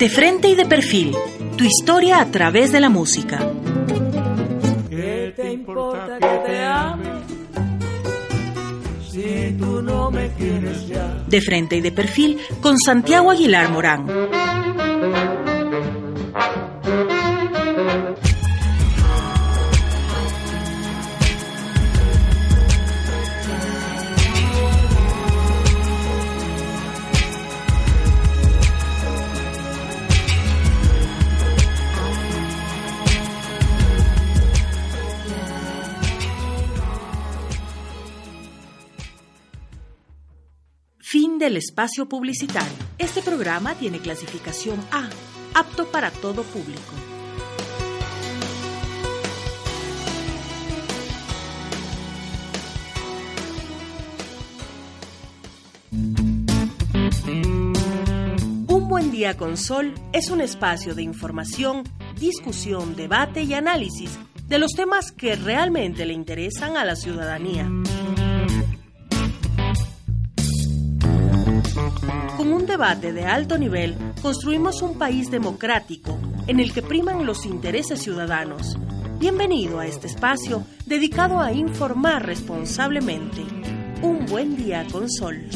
De frente y de perfil, tu historia a través de la música. ¿Qué te importa que te ame? Si tú no me quieres ya. De frente y de perfil con Santiago Aguilar Morán. Espacio publicitario. Este programa tiene clasificación A, apto para todo público. Un buen día con Sol es un espacio de información, discusión, debate y análisis de los temas que realmente le interesan a la ciudadanía. Con un debate de alto nivel, construimos un país democrático en el que priman los intereses ciudadanos. Bienvenido a este espacio dedicado a informar responsablemente. Un buen día con Sol.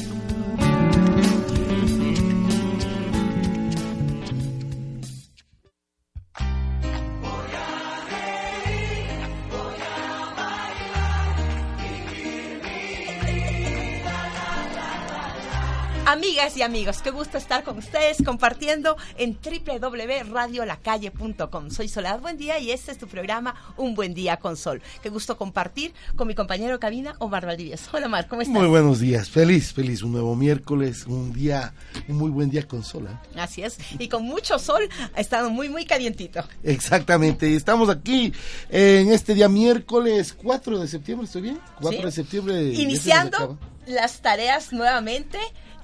Amigas y amigos, qué gusto estar con ustedes compartiendo en www.radiolacalle.com. Soy Soledad Buen Día y este es tu programa Un Buen Día con Sol. Qué gusto compartir con mi compañero de cabina, Omar Valdivieso. Hola, Omar, ¿cómo estás? Muy buenos días, feliz, feliz, un nuevo miércoles, un día, un muy buen día con sol. ¿eh? Así es, y con mucho sol, ha estado muy, muy calientito. Exactamente, y estamos aquí en este día miércoles 4 de septiembre, ¿estoy bien? 4 Sí. de septiembre. Iniciando las tareas nuevamente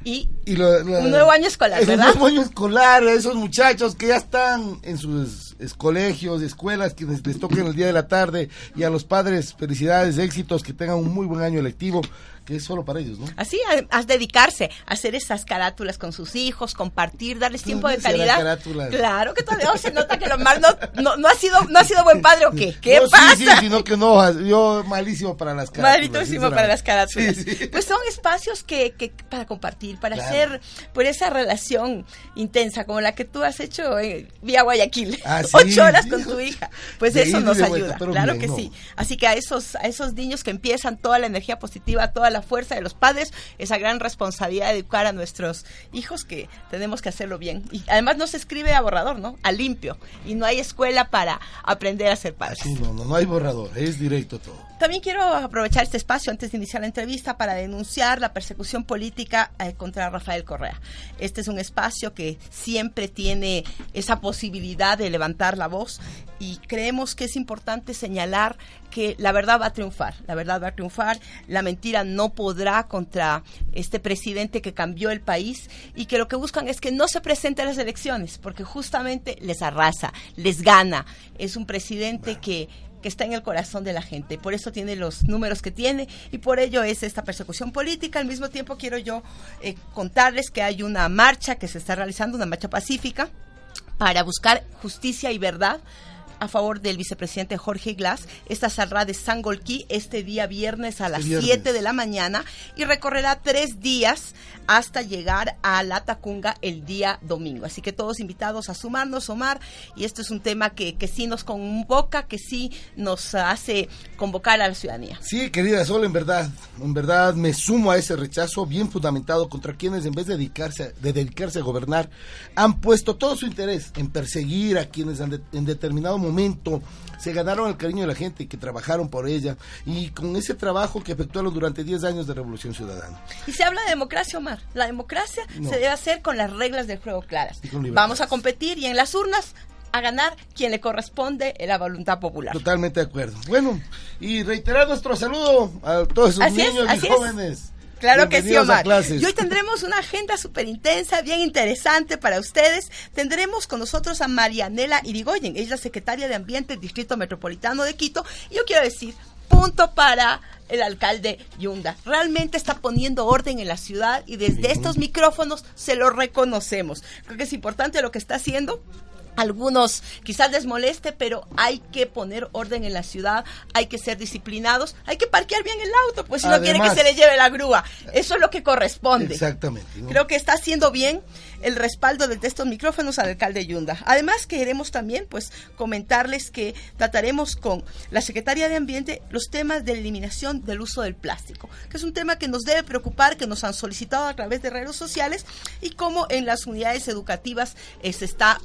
y Y lo- lo- un nuevo año escolar, es ¿verdad? Un nuevo año escolar, esos muchachos que ya están en sus es- colegios, escuelas, quienes les toquen el día de la tarde, y a los padres, felicidades, éxitos, que tengan un muy buen año lectivo, que es solo para ellos, ¿no? Así, a, a dedicarse a hacer esas carátulas con sus hijos, compartir, darles tiempo de calidad. carátulas. Claro que todavía se nota que Omar no, no, no ha sido no ha sido buen padre o qué. ¿Qué No, sí, pasa? Sí, sino que no, yo malísimo para las carátulas. Malísimo para las carátulas. Sí, sí. Pues son espacios que, que para compartir, para Claro. hacer por esa relación intensa como la que tú has hecho en vía Guayaquil, Ah, sí, ocho horas con tu hija. Pues eso nos ayuda, vuelta, claro bien, que sí. Así que a esos a esos niños que empiezan toda la energía positiva, toda la fuerza de los padres, esa gran responsabilidad de educar a nuestros hijos que tenemos que hacerlo bien. Y además no se escribe a borrador, ¿no? A limpio. Y no hay escuela para aprender a ser padres. Sí, no, no, no hay borrador, es directo todo. También quiero aprovechar este espacio antes de iniciar la entrevista para denunciar la persecución política eh, contra Rafael Correa. Este es un espacio que siempre tiene esa posibilidad de levantar la voz y creemos que es importante señalar que la verdad va a triunfar, la verdad va a triunfar, la mentira no podrá contra este presidente que cambió el país y que lo que buscan es que no se presente a las elecciones porque justamente les arrasa, les gana. Es un presidente que que está en el corazón de la gente. Por eso tiene los números que tiene y por ello es esta persecución política. Al mismo tiempo quiero yo eh, contarles que hay una marcha que se está realizando, una marcha pacífica, para buscar justicia y verdad a favor del vicepresidente Jorge Glass. Esta saldrá de Sangolquí este día viernes a las viernes. 7 de la mañana y recorrerá tres días hasta llegar a La Tacunga el día domingo. Así que todos invitados a sumarnos, Omar, y esto es un tema que, que sí nos convoca, que sí nos hace convocar a la ciudadanía. Sí, querida Sol, en verdad, en verdad me sumo a ese rechazo bien fundamentado contra quienes en vez de dedicarse, de dedicarse a gobernar, han puesto todo su interés en perseguir a quienes han de- en determinado momento se ganaron el cariño de la gente que trabajaron por ella y con ese trabajo que efectuaron durante 10 años de Revolución Ciudadana. Y se habla de democracia, Omar. La democracia No. se debe hacer con las reglas del juego claras. Vamos a competir y en las urnas a ganar quien le corresponde la voluntad popular. Totalmente de acuerdo. Bueno, y reiterar nuestro saludo a todos esos Así niños y es. Claro que sí, Omar. Y hoy tendremos una agenda súper intensa, bien interesante para ustedes. Tendremos con nosotros a Marianela Irigoyen, ella es la secretaria de Ambiente del Distrito Metropolitano de Quito. Y yo quiero decir Punto para el alcalde Yunda. Realmente está poniendo orden en la ciudad y desde estos micrófonos se lo reconocemos. Creo que es importante lo que está haciendo algunos quizás les moleste, pero hay que poner orden en la ciudad, hay que ser disciplinados, hay que parquear bien el auto, pues si no quiere que se le lleve la grúa. Eso es lo que corresponde. Exactamente. Creo que está haciendo bien el respaldo de estos micrófonos al alcalde Yunda. Además, queremos también pues comentarles que trataremos con la Secretaría de Ambiente los temas de eliminación del uso del plástico, que es un tema que nos debe preocupar, que nos han solicitado a través de redes sociales y cómo en las unidades educativas eh, se está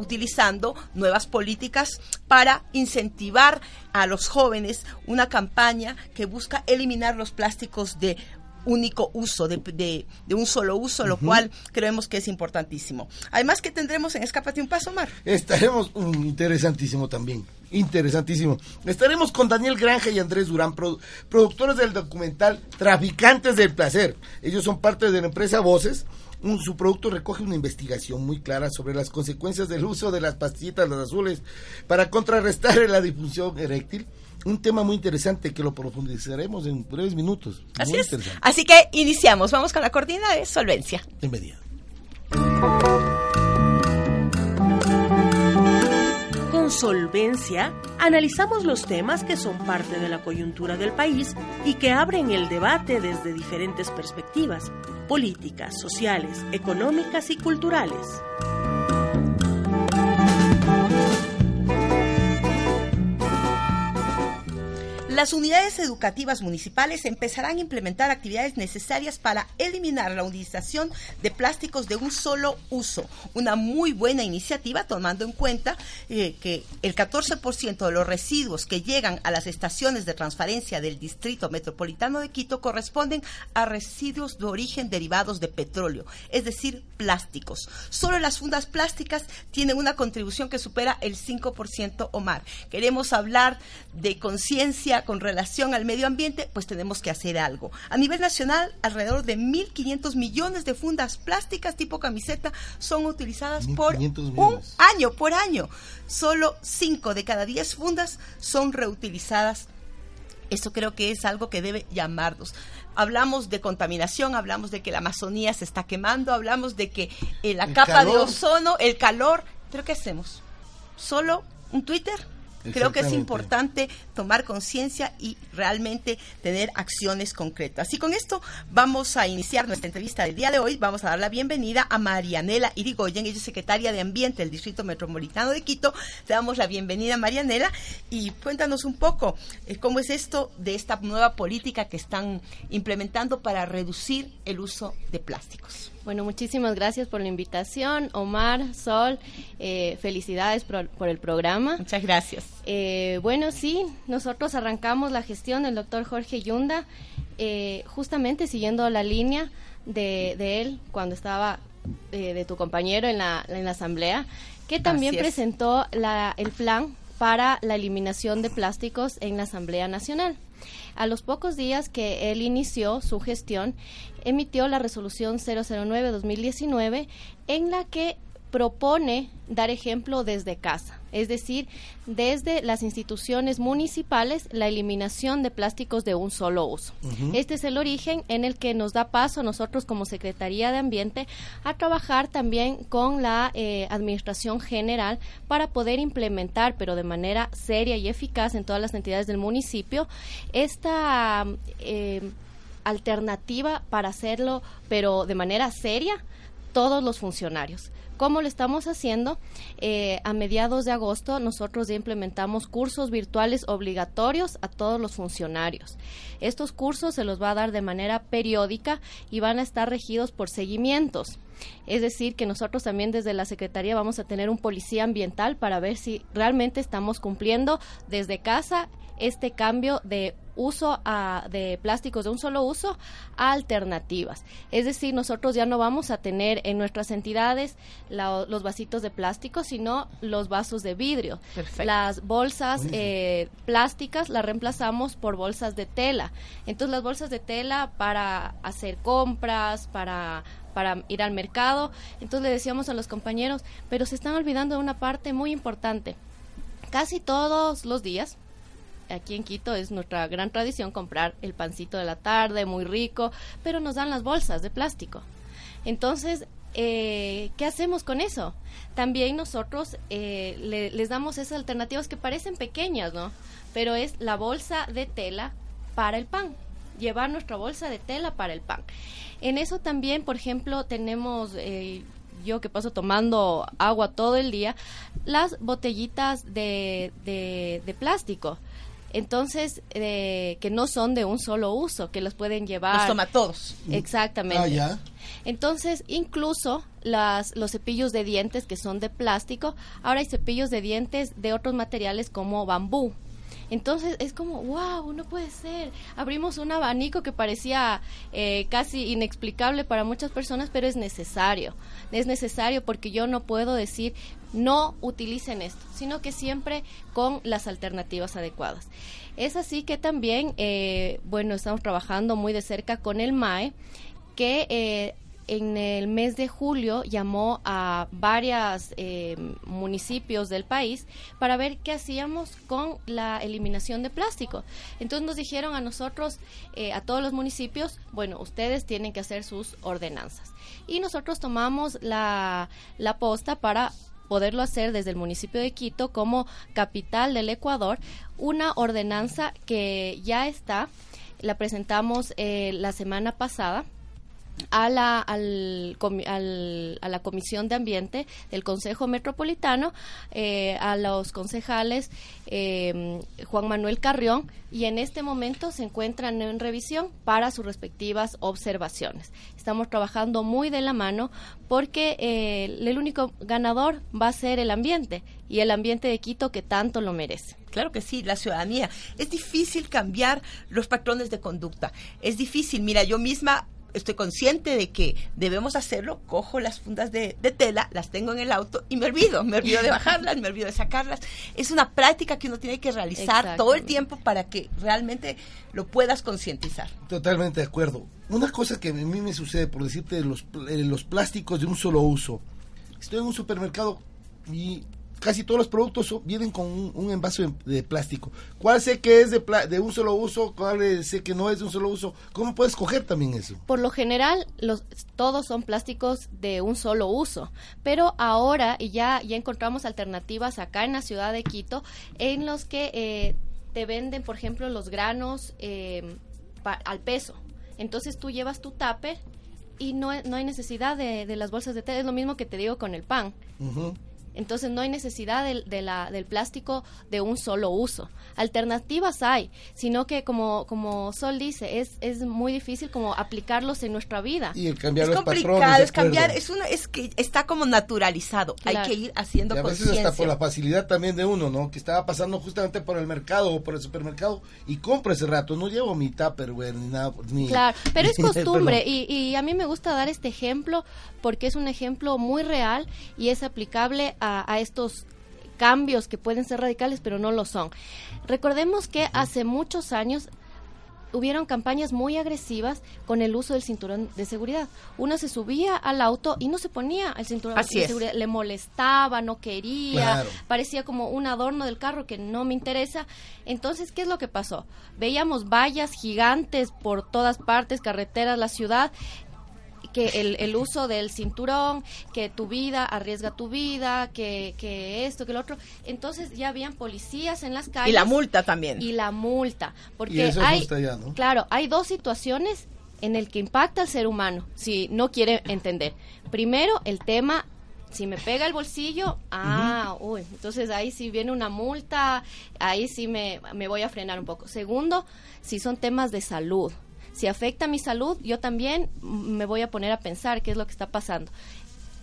utilizando nuevas políticas para incentivar a los jóvenes una campaña que busca eliminar los plásticos de único uso, de, de, un solo uso, lo cual creemos que es importantísimo. Además que tendremos en Escápate un Paso, Mar. Estaremos, um, interesantísimo también, interesantísimo. Estaremos con Daniel Granja y Andrés Durán, productores del documental Traficantes del Placer. Ellos son parte de la empresa Voces su producto recoge una investigación muy clara sobre las consecuencias del uso de las pastillitas las azules para contrarrestar la disfunción eréctil. Un tema muy interesante que lo profundizaremos en breves minutos. Así es. Así que iniciamos. Vamos con la cortina de solvencia. Bienvenida. Solvencia analizamos los temas que son parte de la coyuntura del país y que abren el debate desde diferentes perspectivas políticas, sociales, económicas y culturales. Las unidades educativas municipales empezarán a implementar actividades necesarias para eliminar la utilización de plásticos de un solo uso. Una muy buena iniciativa tomando en cuenta eh, que el 14% de los residuos que llegan a las estaciones de transferencia del Distrito Metropolitano de Quito corresponden a residuos de origen derivados de petróleo, es decir, plásticos. Solo las fundas plásticas tienen una contribución que supera el 5% o más. Queremos hablar de conciencia con relación al medio ambiente, pues tenemos que hacer algo. A nivel nacional, alrededor de 1.500 millones de fundas plásticas tipo camiseta son utilizadas por un año, por año. Solo 5 de cada 10 fundas son reutilizadas. Eso creo que es algo que debe llamarnos hablamos de contaminación, hablamos de que la Amazonía se está quemando, hablamos de que eh, la capa de ozono, el calor, pero ¿qué hacemos? ¿Solo un Twitter? Creo que es importante tomar conciencia y realmente tener acciones concretas. Y con esto vamos a iniciar nuestra entrevista del día de hoy. Vamos a dar la bienvenida a Marianela Irigoyen, ella es secretaria de Ambiente del Distrito Metropolitano de Quito. Te damos la bienvenida, Marianela, y cuéntanos un poco eh, cómo es esto de esta nueva política que están implementando para reducir el uso de plásticos. Bueno, muchísimas gracias por la invitación, Omar, Sol, eh, felicidades por, el programa. Muchas gracias. Eh, bueno, sí, nosotros arrancamos la gestión del doctor Jorge Yunda, eh, justamente siguiendo la línea de, él cuando estaba de tu compañero en la, en la asamblea, que también presentó la, el plan para la eliminación de plásticos en la Asamblea Nacional. A los pocos días que él inició su gestión, emitió la resolución 009-2019 en la que propone dar ejemplo desde casa, es decir, desde las instituciones municipales, la eliminación de plásticos de un solo uso. Este es el origen en el que nos da paso nosotros como Secretaría de Ambiente a trabajar también con la eh, Administración General para poder implementar, pero de manera seria y eficaz en todas las entidades del municipio, esta... Eh, alternativa para hacerlo, pero de manera seria, todos los funcionarios. ¿Cómo lo estamos haciendo? Eh, a mediados de agosto nosotros ya implementamos cursos virtuales obligatorios a todos los funcionarios. Estos cursos se los va a dar de manera periódica y van a estar regidos por seguimientos. Es decir, que nosotros también desde la Secretaría vamos a tener un policía ambiental para ver si realmente estamos cumpliendo desde casa este cambio de uso de plásticos de un solo uso a alternativas. Es decir, nosotros ya no vamos a tener en nuestras entidades los vasitos de plástico, sino los vasos de vidrio. Las bolsas eh, plásticas las reemplazamos por bolsas de tela. Entonces, las bolsas de tela para hacer compras, para para ir al mercado. Entonces le decíamos a los compañeros, pero se están olvidando de una parte muy importante. Casi todos los días aquí en Quito es nuestra gran tradición comprar el pancito de la tarde, muy rico, pero nos dan las bolsas de plástico. Entonces, eh, ¿qué hacemos con eso? También nosotros eh, les damos esas alternativas que parecen pequeñas, ¿no? Pero es la bolsa de tela para el pan, llevar nuestra bolsa de tela para el pan. En eso también, por ejemplo, tenemos, eh, yo que paso tomando agua todo el día, las botellitas de, de, plástico. Entonces, eh, que no son de un solo uso, que los pueden llevar. Los toma todos. Exactamente. Ah, Entonces, incluso las, los cepillos de dientes que son de plástico, ahora hay cepillos de dientes de otros materiales como bambú. Entonces es como, wow, no puede ser. Abrimos un abanico que parecía eh, casi inexplicable para muchas personas, pero es necesario. Es necesario porque yo no puedo decir, no utilicen esto, sino que siempre con las alternativas adecuadas. Es así que también, eh, bueno, estamos trabajando muy de cerca con el MAE, que eh, en el mes de julio llamó a varios eh, municipios del país para ver qué hacíamos con la eliminación de plástico. Entonces nos dijeron a nosotros, a todos los municipios, bueno, ustedes tienen que hacer sus ordenanzas. Y nosotros tomamos la, la posta para poderlo hacer desde el municipio de Quito como capital del Ecuador, una ordenanza que ya está, la presentamos eh, la semana pasada a la, al, a la Comisión de Ambiente del Consejo Metropolitano, eh, a los concejales eh, Juan Manuel Carrión, y en este momento se encuentran en revisión para sus respectivas observaciones. Estamos trabajando muy de la mano porque eh, el único ganador va a ser el ambiente y el ambiente de Quito que tanto lo merece. Claro que sí, la ciudadanía. Es difícil cambiar los patrones de conducta. Es difícil. Mira, yo misma estoy consciente de que debemos hacerlo, cojo las fundas de, tela, las tengo en el auto y me olvido, me olvido de bajarlas, me olvido de sacarlas. Es una práctica que uno tiene que realizar todo el tiempo para que realmente lo puedas concientizar. Totalmente de acuerdo. Una cosa que a mí me sucede, por decirte, los, eh, los plásticos de un solo uso. Estoy en un supermercado y casi todos los productos vienen con un, envase de, plástico. ¿Cuál sé que es de, de un solo uso? ¿Cuál sé que no es de un solo uso? ¿Cómo puedes coger también eso? Por lo general, los, todos son plásticos de un solo uso, pero ahora ya, ya encontramos alternativas acá en la ciudad de Quito en los que eh, te venden, por ejemplo, los granos eh, al peso. Entonces tú llevas tu tupper y no, no hay necesidad de, de, las bolsas de té. Es lo mismo que te digo con el pan. Entonces no hay necesidad de, la, del plástico de un solo uso. Alternativas hay, sino que como, como Sol dice, es, es muy difícil como aplicarlos en nuestra vida. Y el cambiar es los complicado, es cambiar, es una, es que está como naturalizado. Hay que ir haciendo y a veces hasta por la facilidad también de uno, ¿no? Que estaba pasando justamente por el mercado o por el supermercado y compro ese rato. No llevo mi Tupperware ni nada. Ni, claro, pero es costumbre y, y a mí me gusta dar este ejemplo porque es un ejemplo muy real y es aplicable a, estos cambios que pueden ser radicales, pero no lo son. Recordemos que hace muchos años hubieron campañas muy agresivas con el uso del cinturón de seguridad. Uno se subía al auto y no se ponía el cinturón de seguridad, le molestaba, no quería, parecía como un adorno del carro que no me interesa. Entonces, ¿qué es lo que pasó? Veíamos vallas gigantes por todas partes, carreteras, la ciudad, que el, el, uso del cinturón, que tu vida arriesga tu vida, que, que esto, que lo otro. Entonces ya habían policías en las calles. Y la multa también. Y la multa. Porque hay, claro, hay dos situaciones en el que impacta al ser humano, si no quiere entender. Primero, el tema si me pega el bolsillo, ah, uy, entonces ahí sí viene una multa, ahí sí me, me voy a frenar un poco. Segundo, si son temas de salud, si afecta mi salud, yo también me voy a poner a pensar qué es lo que está pasando.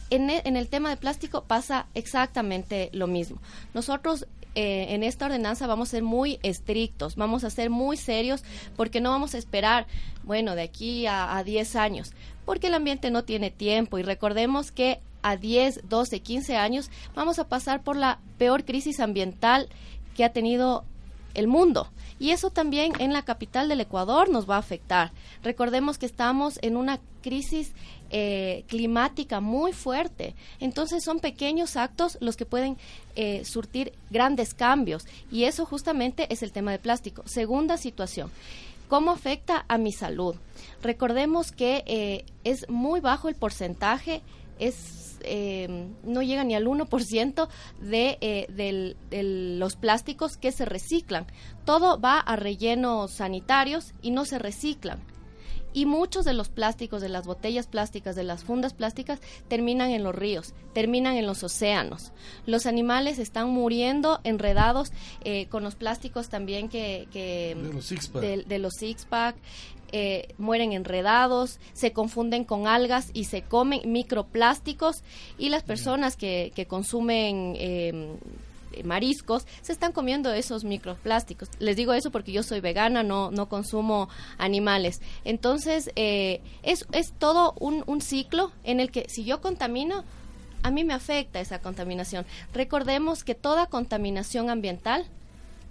En, e, el tema de plástico pasa exactamente lo mismo. Nosotros eh, en esta ordenanza vamos a ser muy estrictos, vamos a ser muy serios porque no vamos a esperar, bueno, de aquí a, a 10 años, porque el ambiente no tiene tiempo y recordemos que a 10, 12, 15 años vamos a pasar por la peor crisis ambiental que ha tenido el mundo. Y eso también en la capital del Ecuador nos va a afectar. Recordemos que estamos en una crisis eh, climática muy fuerte. Entonces son pequeños actos los que pueden eh, surtir grandes cambios y eso justamente es el tema de plástico. Segunda situación. ¿Cómo afecta a mi salud? Recordemos que eh, es muy bajo el porcentaje, es no llega ni al 1% de, de los plásticos que se reciclan. Todo va a rellenos sanitarios y no se reciclan y muchos de los plásticos, de las botellas plásticas, de las fundas plásticas, terminan en los ríos, terminan en los océanos. Los animales están muriendo enredados eh, con los plásticos también que... de los six-pack. De, los six-pack. Eh, mueren enredados, se confunden con algas y se comen microplásticos y las personas que, que consumen eh, eh, mariscos, se están comiendo esos microplásticos. Les digo eso porque yo soy vegana, no, no consumo animales. Entonces, eh, es, es todo un, un ciclo en el que si yo contamino, a mí me afecta esa contaminación. Recordemos que toda contaminación ambiental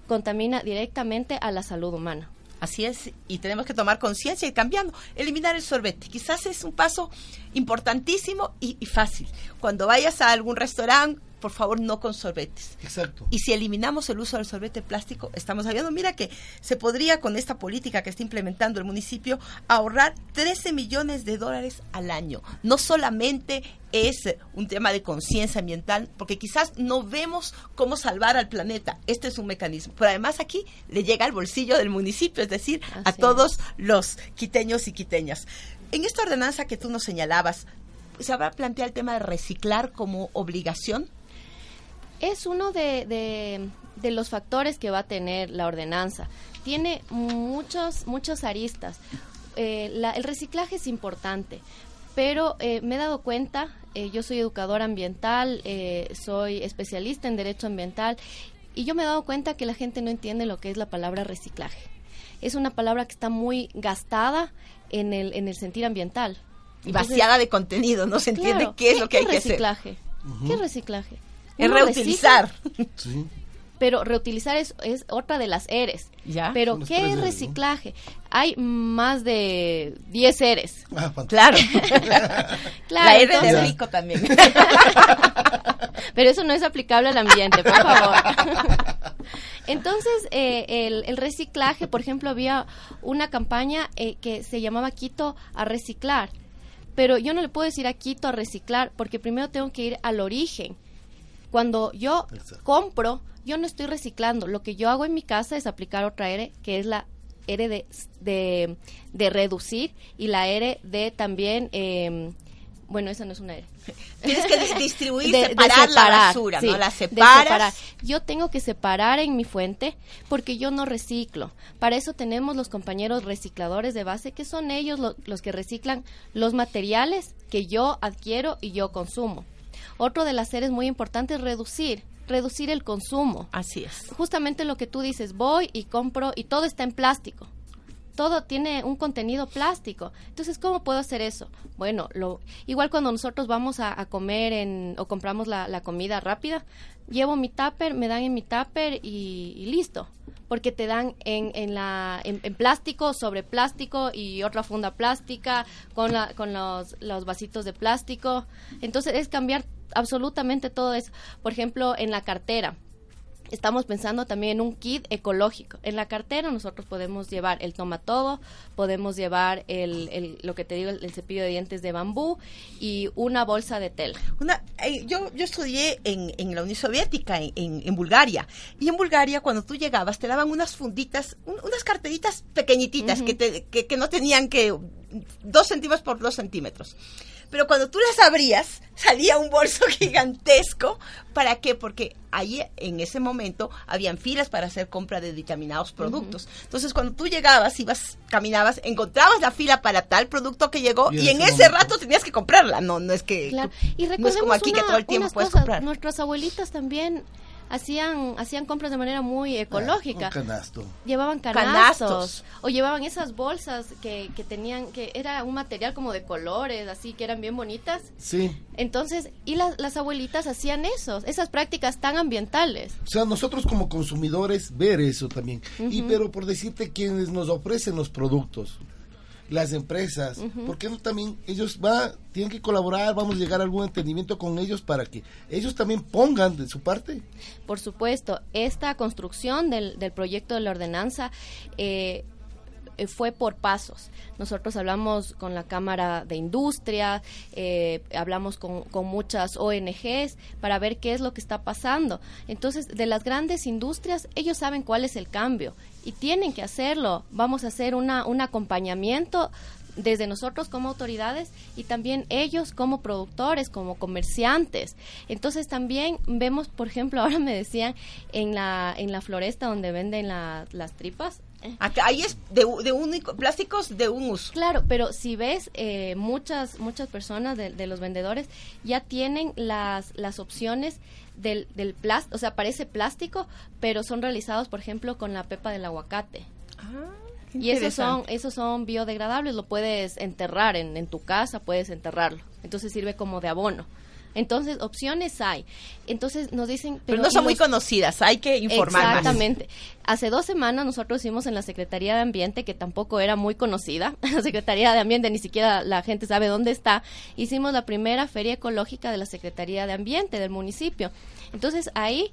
contamina directamente a la salud humana. Así es, y tenemos que tomar conciencia y cambiando. Eliminar el sorbete, quizás es un paso importantísimo y, y, fácil. Cuando vayas a algún restaurante, por favor, no con sorbetes. Exacto. Y si eliminamos el uso del sorbete plástico, estamos hablando, mira que se podría con esta política que está implementando el municipio ahorrar 13 millones de dólares al año. No solamente es un tema de conciencia ambiental, porque quizás no vemos cómo salvar al planeta. Este es un mecanismo. Pero además aquí le llega al bolsillo del municipio, es decir, a todos los quiteños y quiteñas. En esta ordenanza que tú nos señalabas, ¿se habrá planteado el tema de reciclar como obligación? Es uno de, de, los factores que va a tener la ordenanza. Tiene muchos, muchos aristas. Eh, el reciclaje es importante, pero eh, me he dado cuenta, eh, yo soy educadora ambiental, soy especialista en derecho ambiental, y yo me he dado cuenta que la gente no entiende lo que es la palabra reciclaje. Es una palabra que está muy gastada en el, en el sentir ambiental. Y vaciada de contenido, no se entiende qué es lo que hay que hacer. ¿Qué es reciclaje? Es reutilizar. Pero reutilizar es, es, otra de las eres. ¿Ya? Pero ¿qué es reciclaje? Hay más de 10 eres. Ah, claro. claro. La R de rico también. Pero eso no es aplicable al ambiente, por favor. Entonces, eh, el, el, reciclaje, por ejemplo, había una campaña eh, que se llamaba Quito a reciclar. Pero yo no le puedo decir a Quito a reciclar porque primero tengo que ir al origen cuando yo compro, yo no estoy reciclando. Lo que yo hago en mi casa es aplicar otra R, que es la R de, de, reducir y la R de también... Eh, bueno, esa no es una R. Tienes que distribuir, separar, la basura, ¿no? La separas. Yo tengo que separar en mi fuente porque yo no reciclo. Para eso tenemos los compañeros recicladores de base, que son ellos los que reciclan los materiales que yo adquiero y yo consumo. Otro de las series muy importante es reducir reducir el consumo. Así es. Justamente lo que tú dices, voy y compro y todo está en plástico. Todo tiene un contenido plástico. Entonces, ¿cómo puedo hacer eso? Bueno, lo, igual cuando nosotros vamos a, comer en, o compramos la, comida rápida, llevo mi tupper, me dan en mi tupper y listo porque te dan en, en, la, en, plástico, sobre plástico y otra funda plástica con, la, con los, los vasitos de plástico. Entonces es cambiar absolutamente todo eso. Por ejemplo, en la cartera estamos pensando también en un kit ecológico. En la cartera nosotros podemos llevar el tomatodo, podemos llevar el, el lo que te digo, el, cepillo de dientes de bambú y una bolsa de tela. Una, eh, yo, yo estudié en, en, la Unión Soviética, en, en, Bulgaria, y en Bulgaria cuando tú llegabas te daban unas funditas, unas carteritas pequeñititas que, te, que, que no tenían que dos centímetros por dos centímetros pero cuando tú las abrías, salía un bolso gigantesco. ¿Para qué? Porque ahí en ese momento habían filas para hacer compra de determinados productos. Entonces, cuando tú llegabas, ibas, caminabas, encontrabas la fila para tal producto que llegó y, en ese, rato tenías que comprarla. No, no es que claro. y no es como aquí que todo el tiempo puedes comprar. Nuestras abuelitas también hacían hacían compras de manera muy ecológica. Ah, canasto. Llevaban canastos, o llevaban esas bolsas que, que tenían que era un material como de colores, así que eran bien bonitas. Sí. Entonces, y las, las abuelitas hacían eso, esas prácticas tan ambientales. O sea, nosotros como consumidores ver eso también. Y pero por decirte quienes nos ofrecen los productos las empresas, ¿por qué no también ellos va, tienen que colaborar, vamos a llegar a algún entendimiento con ellos para que ellos también pongan de su parte? Por supuesto, esta construcción del, del proyecto de la ordenanza eh, eh, fue por pasos. Nosotros hablamos con la Cámara de Industria, eh, hablamos con, con, muchas ONGs para ver qué es lo que está pasando. Entonces, de las grandes industrias, ellos saben cuál es el cambio y tienen que hacerlo. Vamos a hacer una, un acompañamiento desde nosotros como autoridades y también ellos como productores, como comerciantes. Entonces también vemos, por ejemplo, ahora me decían en la, en la floresta donde venden la, las tripas, Acá, ahí es de, de único, plásticos de un uso. Claro, pero si ves, eh, muchas muchas personas de, de, los vendedores ya tienen las, las opciones del, del plástico, o sea, parece plástico, pero son realizados, por ejemplo, con la pepa del aguacate. Ah. Y esos son, esos son biodegradables, lo puedes enterrar en, en tu casa, puedes enterrarlo. Entonces sirve como de abono. Entonces, opciones hay. Entonces nos dicen... Pero, pero no son muy conocidas, hay que informar Exactamente. Más. Hace dos semanas nosotros hicimos en la Secretaría de Ambiente, que tampoco era muy conocida, la Secretaría de Ambiente ni siquiera la gente sabe dónde está, hicimos la primera feria ecológica de la Secretaría de Ambiente del municipio. Entonces ahí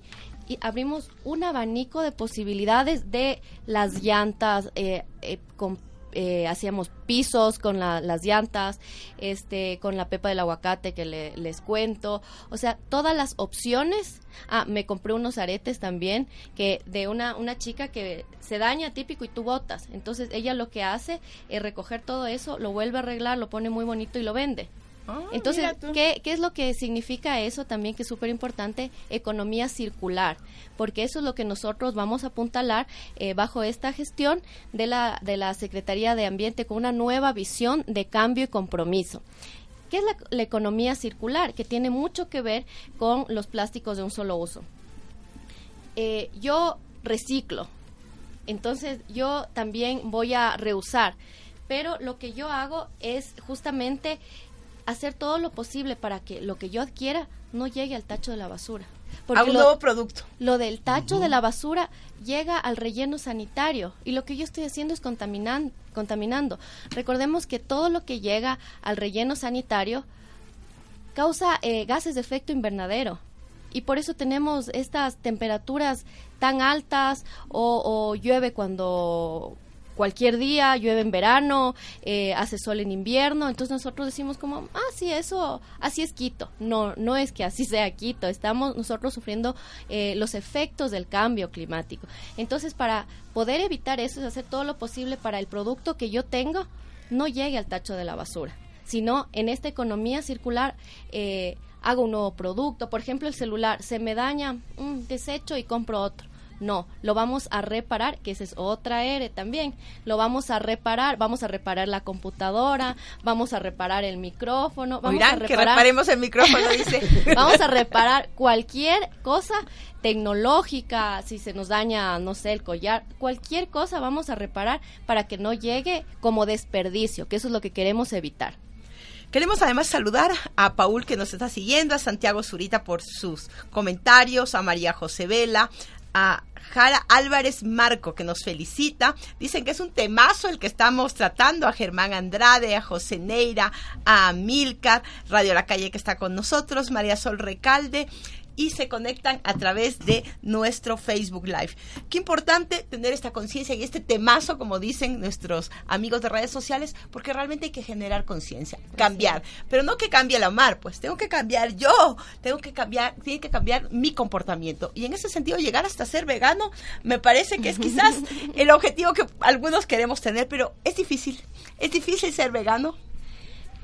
y abrimos un abanico de posibilidades de las llantas eh, eh, con eh, hacíamos pisos con la, las llantas, este, con la pepa del aguacate que le, les cuento, o sea, todas las opciones. Ah, me compré unos aretes también que de una, una chica que se daña típico y tú botas. Entonces ella lo que hace es recoger todo eso, lo vuelve a arreglar, lo pone muy bonito y lo vende. Ah, Entonces, ¿qué, ¿qué, es lo que significa eso también que es súper importante? Economía circular, porque eso es lo que nosotros vamos a apuntalar eh, bajo esta gestión de la, de la Secretaría de Ambiente con una nueva visión de cambio y compromiso. ¿Qué es la, la economía circular? Que tiene mucho que ver con los plásticos de un solo uso. Eh, yo reciclo, entonces yo también voy a reusar, pero lo que yo hago es justamente hacer todo lo posible para que lo que yo adquiera no llegue al tacho de la basura. Porque a un lo, nuevo producto. Lo del tacho uh -huh. de la basura llega al relleno sanitario y lo que yo estoy haciendo es contaminan contaminando. Recordemos que todo lo que llega al relleno sanitario causa eh, gases de efecto invernadero y por eso tenemos estas temperaturas tan altas o, o llueve cuando cualquier día, llueve en verano, eh, hace sol en invierno, entonces nosotros decimos como, ah, sí, eso, así es Quito. No, no es que así sea Quito, estamos nosotros sufriendo eh, los efectos del cambio climático. Entonces, para poder evitar eso, es hacer todo lo posible para el producto que yo tengo no llegue al tacho de la basura, sino en esta economía circular, eh, hago un nuevo producto, por ejemplo, el celular, se me daña, mm, desecho y compro otro no, lo vamos a reparar, que esa es otra R también. Lo vamos a reparar, vamos a reparar la computadora, vamos a reparar el micrófono. Vamos Oirán, a reparar, que reparemos el micrófono, dice. vamos a reparar cualquier cosa tecnológica, si se nos daña, no sé, el collar, cualquier cosa vamos a reparar para que no llegue como desperdicio, que eso es lo que queremos evitar. Queremos además saludar a Paul que nos está siguiendo, a Santiago Zurita por sus comentarios, a María José Vela, a Jara Álvarez Marco, que nos felicita. Dicen que es un temazo el que estamos tratando. A Germán Andrade, a José Neira, a Milcar, Radio La Calle que está con nosotros, María Sol Recalde y se conectan a través de nuestro Facebook Live. Qué importante tener esta conciencia y este temazo, como dicen nuestros amigos de redes sociales, porque realmente hay que generar conciencia, cambiar. Pero no que cambie la mar, pues tengo que cambiar yo, tengo que cambiar, tiene que cambiar mi comportamiento. Y en ese sentido, llegar hasta ser vegano me parece que es quizás el objetivo que algunos queremos tener, pero es difícil. Es difícil ser vegano.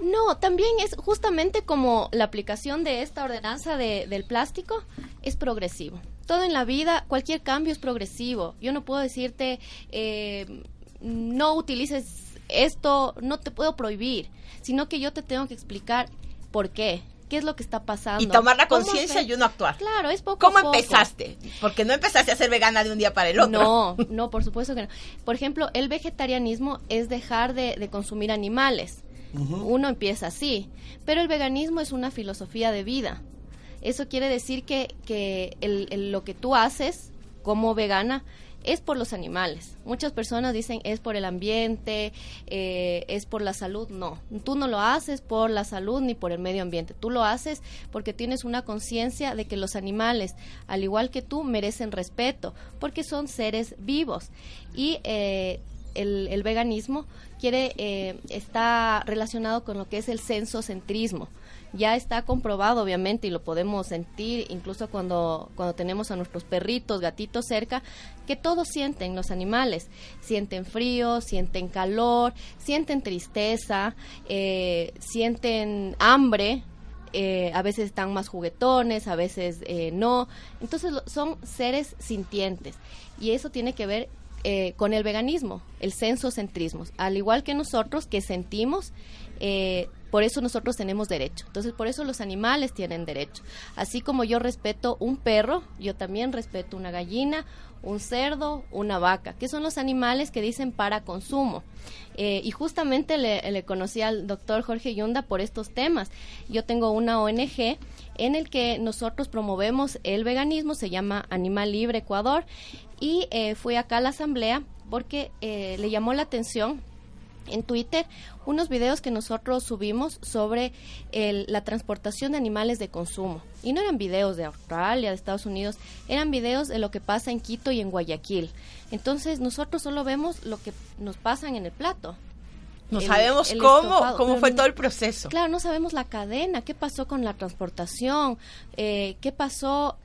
No, también es justamente como la aplicación de esta ordenanza de, del plástico es progresivo. Todo en la vida, cualquier cambio es progresivo. Yo no puedo decirte, eh, no utilices esto, no te puedo prohibir, sino que yo te tengo que explicar por qué. ¿Qué es lo que está pasando? Y tomar la conciencia y uno actuar. Claro, es poco ¿Cómo a poco. empezaste? Porque no empezaste a ser vegana de un día para el otro. No, no, por supuesto que no. Por ejemplo, el vegetarianismo es dejar de, de consumir animales. Uno empieza así, pero el veganismo es una filosofía de vida. Eso quiere decir que, que el, lo que tú haces como vegana es por los animales. Muchas personas dicen es por el ambiente, eh, es por la salud. No, tú no lo haces por la salud ni por el medio ambiente. Tú lo haces porque tienes una conciencia de que los animales, al igual que tú, merecen respeto, porque son seres vivos. Y eh, el, veganismo quiere eh, está relacionado con lo que es el sensocentrismo. Ya está comprobado obviamente y lo podemos sentir incluso cuando, cuando tenemos a nuestros perritos, gatitos cerca, que todos sienten los animales, sienten frío, sienten calor, sienten tristeza, eh, sienten hambre, eh, a veces están más juguetones, a veces eh, no. Entonces son seres sintientes. Y eso tiene que ver con el veganismo, el sensocentrismo. Al igual que nosotros que sentimos, por eso nosotros tenemos derecho. Entonces, por eso los animales tienen derecho. Así como yo respeto un perro, yo también respeto una gallina, un cerdo, una vaca, que son los animales que dicen para consumo. Eh, y justamente le, conocí al doctor Jorge Yunda por estos temas. Yo tengo una ONG en el que nosotros promovemos el veganismo, se llama Animal Libre Ecuador, y eh, fui acá a la asamblea porque eh, le llamó la atención en Twitter unos videos que nosotros subimos sobre la transportación de animales de consumo. Y no eran videos de Australia, de Estados Unidos, eran videos de lo que pasa en Quito y en Guayaquil. Entonces nosotros solo vemos lo que nos pasa en el plato. No sabemos cómo, cómo fue todo el proceso. Claro, no sabemos la cadena, qué pasó con la transportación, eh, qué pasó.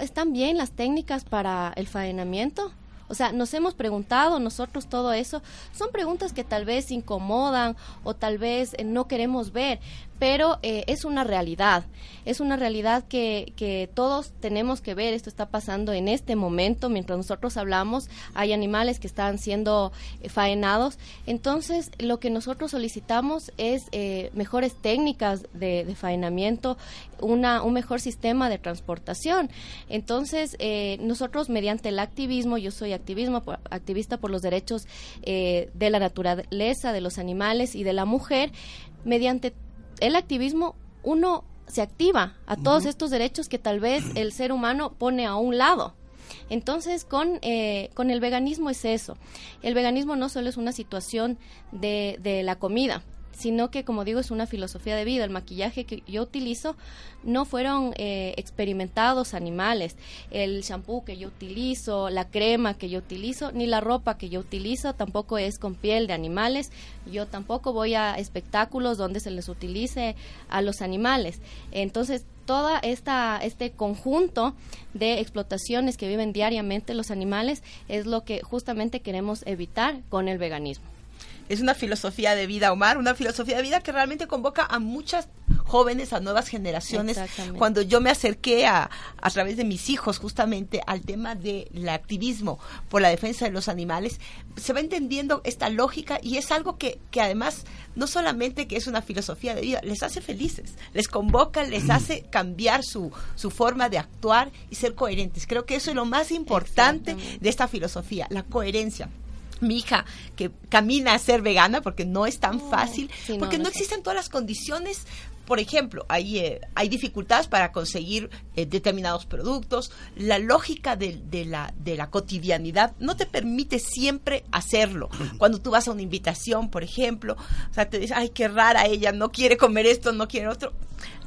¿Están bien las técnicas para el faenamiento? O sea, nos hemos preguntado nosotros todo eso. Son preguntas que tal vez incomodan o tal vez eh, no queremos ver, pero eh, es una realidad, es una realidad que, que, todos tenemos que ver, esto está pasando en este momento, mientras nosotros hablamos, hay animales que están siendo eh, faenados, entonces lo que nosotros solicitamos es eh, mejores técnicas de, faenamiento, una, un mejor sistema de transportación, entonces nosotros mediante el activismo, yo soy activismo, activista por los derechos de la naturaleza, de los animales y de la mujer, mediante el activismo uno se activa a todos estos derechos que tal vez el ser humano pone a un lado. Entonces, con, eh, con el veganismo es eso. El veganismo no solo es una situación de, de la comida, sino que, como digo, es una filosofía de vida. El maquillaje que yo utilizo no fueron eh, experimentados animales. El shampoo que yo utilizo, la crema que yo utilizo, ni la ropa que yo utilizo tampoco es con piel de animales. Yo tampoco voy a espectáculos donde se les utilice a los animales. Entonces, esta este conjunto de explotaciones que viven diariamente los animales es lo que justamente queremos evitar con el veganismo es una filosofía de vida, Omar, una filosofía de vida que realmente convoca a muchas jóvenes, a nuevas generaciones. Cuando yo me acerqué a, a través de mis hijos justamente al tema del activismo por la defensa de los animales, se va entendiendo esta lógica y es algo que, que además no solamente que es una filosofía de vida, les hace felices, les convoca, les hace cambiar su, su forma de actuar y ser coherentes. Creo que eso es lo más importante de esta filosofía, la coherencia mi hija que camina a ser vegana porque no es tan fácil, porque no, existen todas las condiciones por ejemplo, hay, eh, hay dificultades para conseguir eh, determinados productos. La lógica de, de, la, de la cotidianidad no te permite siempre hacerlo. Cuando tú vas a una invitación, por ejemplo, o sea, te dices, ay, qué rara ella, no quiere comer esto, no quiere otro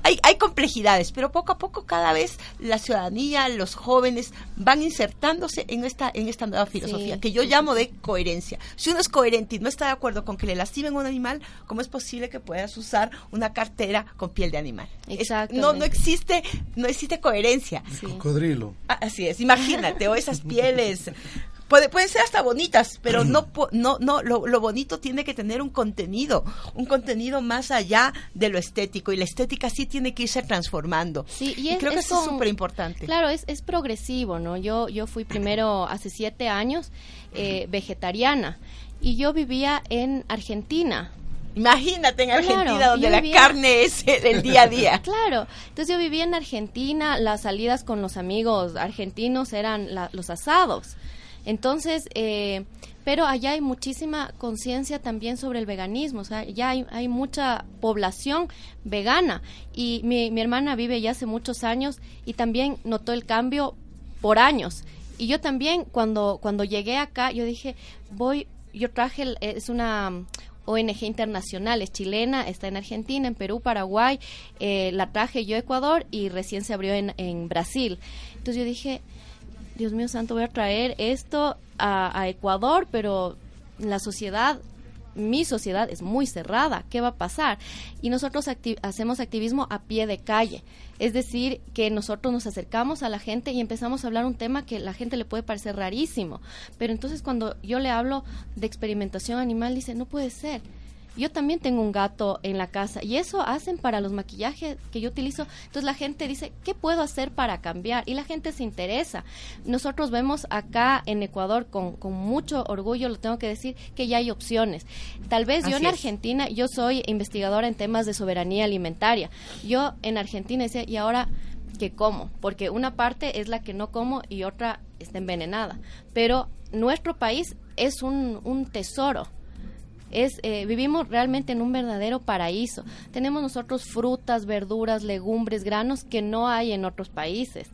hay, hay complejidades, pero poco a poco cada vez la ciudadanía, los jóvenes van insertándose en esta, en esta nueva filosofía que yo llamo de coherencia. Si uno es coherente y no está de acuerdo con que le lastimen un animal, ¿cómo es posible que puedas usar una cartera con piel de animal? no, no existe, no existe coherencia. Cocodrilo. Ah, así es, imagínate, o esas pieles Puede, pueden ser hasta bonitas, pero no, no, no, lo, bonito tiene que tener un contenido, un contenido más allá de lo estético, y la estética sí tiene que irse transformando. Sí, y, creo que eso es súper importante. Claro, es, es progresivo, ¿no? Yo, yo fui primero hace siete años eh, vegetariana, y yo vivía en Argentina, Imagínate en Argentina donde la carne es el día a día. claro, entonces yo vivía en Argentina, las salidas con los amigos argentinos eran los asados. Entonces, eh, pero allá hay muchísima conciencia también sobre el veganismo, o sea, ya hay, mucha población vegana y mi, mi hermana vive ya hace muchos años y también notó el cambio por años Y yo también, cuando, cuando llegué acá, yo dije, voy, yo traje, es una ONG internacional, es chilena, está en Argentina, en Perú, Paraguay, eh, la traje yo a Ecuador y recién se abrió en, en Brasil. Entonces yo dije, Dios mío santo, voy a traer esto a, Ecuador, pero la sociedad mi sociedad es muy cerrada, ¿qué va a pasar? Y nosotros hacemos activismo a pie de calle, es decir, que nosotros nos acercamos a la gente y empezamos a hablar un tema que la gente le puede parecer rarísimo, pero entonces cuando yo le hablo de experimentación animal, dice, no puede ser, yo también tengo un gato en la casa y eso hacen para los maquillajes que yo utilizo. Entonces la gente dice, ¿qué puedo hacer para cambiar? Y la gente se interesa. Nosotros vemos acá en Ecuador con, con mucho orgullo, lo tengo que decir, que ya hay opciones. Tal vez yo en Argentina, yo soy investigadora en temas de soberanía alimentaria. Yo en Argentina decía, ¿y ahora qué como? Porque una parte es la que no como y otra está envenenada. Pero nuestro país es un, un tesoro es eh, vivimos realmente en un verdadero paraíso. Tenemos nosotros frutas, verduras, legumbres, granos que no hay en otros países.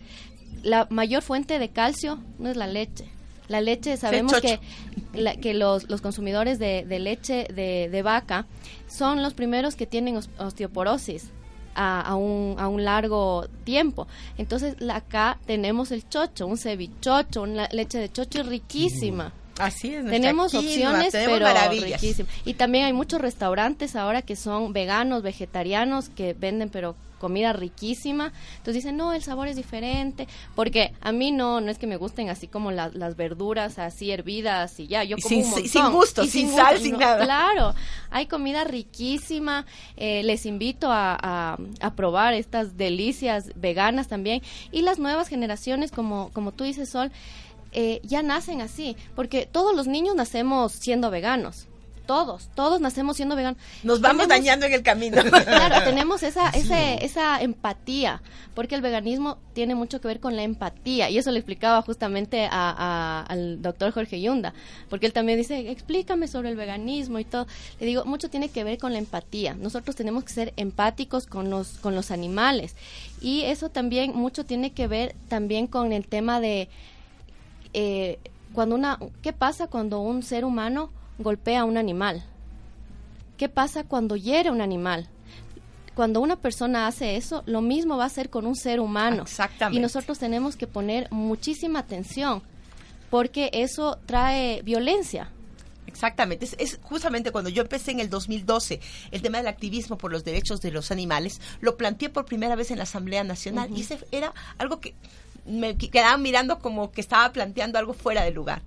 La mayor fuente de calcio no es la leche. La leche, sabemos que, que los, los consumidores de, leche de, de, vaca son los primeros que tienen osteoporosis. A, a, un, a un largo tiempo. Entonces, acá tenemos el chocho, un cevichocho, una leche de chocho riquísima. Así es. Tenemos opciones, pero. Y también hay muchos restaurantes ahora que son veganos, vegetarianos, que venden pero comida riquísima. Entonces dicen, no, el sabor es diferente. Porque a mí no, no es que me gusten así como las verduras así hervidas y ya. Yo como sin, un montón. sin gusto, sin, sal, sin nada. Claro, hay comida riquísima. Eh, les invito a, a, probar estas delicias veganas también. Y las nuevas generaciones, como, como tú dices, Sol, eh, ya nacen así, porque todos los niños nacemos siendo veganos. Todos, todos nacemos siendo veganos. Nos vamos dañando en el camino. Claro, tenemos esa, esa empatía, porque el veganismo tiene mucho que ver con la empatía, y eso le explicaba justamente al doctor Jorge Yunda, porque él también dice, explícame sobre el veganismo y todo. Le digo, mucho tiene que ver con la empatía. Nosotros tenemos que ser empáticos con los, con los animales, y eso también mucho tiene que ver también con el tema de eh, cuando una, ¿qué pasa cuando un ser humano golpea a un animal? ¿Qué pasa cuando hiere a un animal? Cuando una persona hace eso, lo mismo va a hacer con un ser humano. Exactamente. Y nosotros tenemos que poner muchísima atención porque eso trae violencia. Exactamente, es, justamente cuando yo empecé en el 2012 el tema del activismo por los derechos de los animales, lo planteé por primera vez en la Asamblea Nacional y ese era algo que me quedaba mirando como que estaba planteando algo fuera de lugar.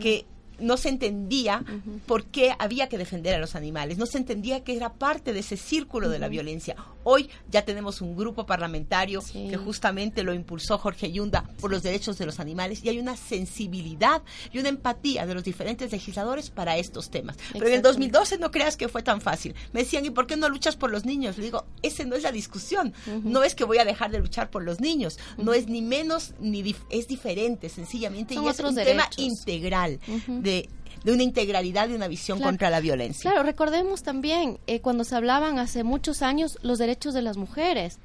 Que no se entendía por qué había que defender a los animales, no se entendía que era parte de ese círculo de la violencia. Hoy ya tenemos un grupo parlamentario que justamente lo impulsó Jorge Yunda por los derechos de los animales y hay una sensibilidad y una empatía de los diferentes legisladores para estos temas. Pero en el 2012 no creas que fue tan fácil. Me decían, ¿y por qué no luchas por los niños? Le digo, ese no es la discusión. No es que voy a dejar de luchar por los niños. No es ni menos ni es diferente, sencillamente. y es un tema integral de, una integralidad, de una visión contra la violencia. Claro, recordemos también eh, cuando se hablaban hace muchos años los derechos de las mujeres.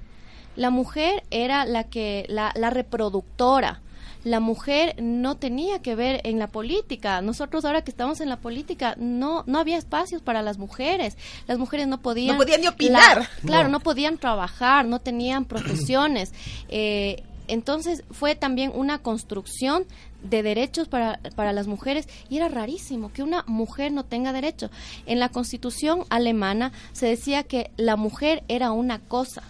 La mujer era la que la, la reproductora. La mujer no tenía que ver en la política. Nosotros ahora que estamos en la política no no había espacios para las mujeres. Las mujeres no podían no podían ni opinar. claro, no. podían trabajar, no tenían profesiones. Eh, entonces fue también una construcción de derechos para, para las mujeres y era rarísimo que una mujer no tenga derecho. En la constitución alemana se decía que la mujer era una cosa,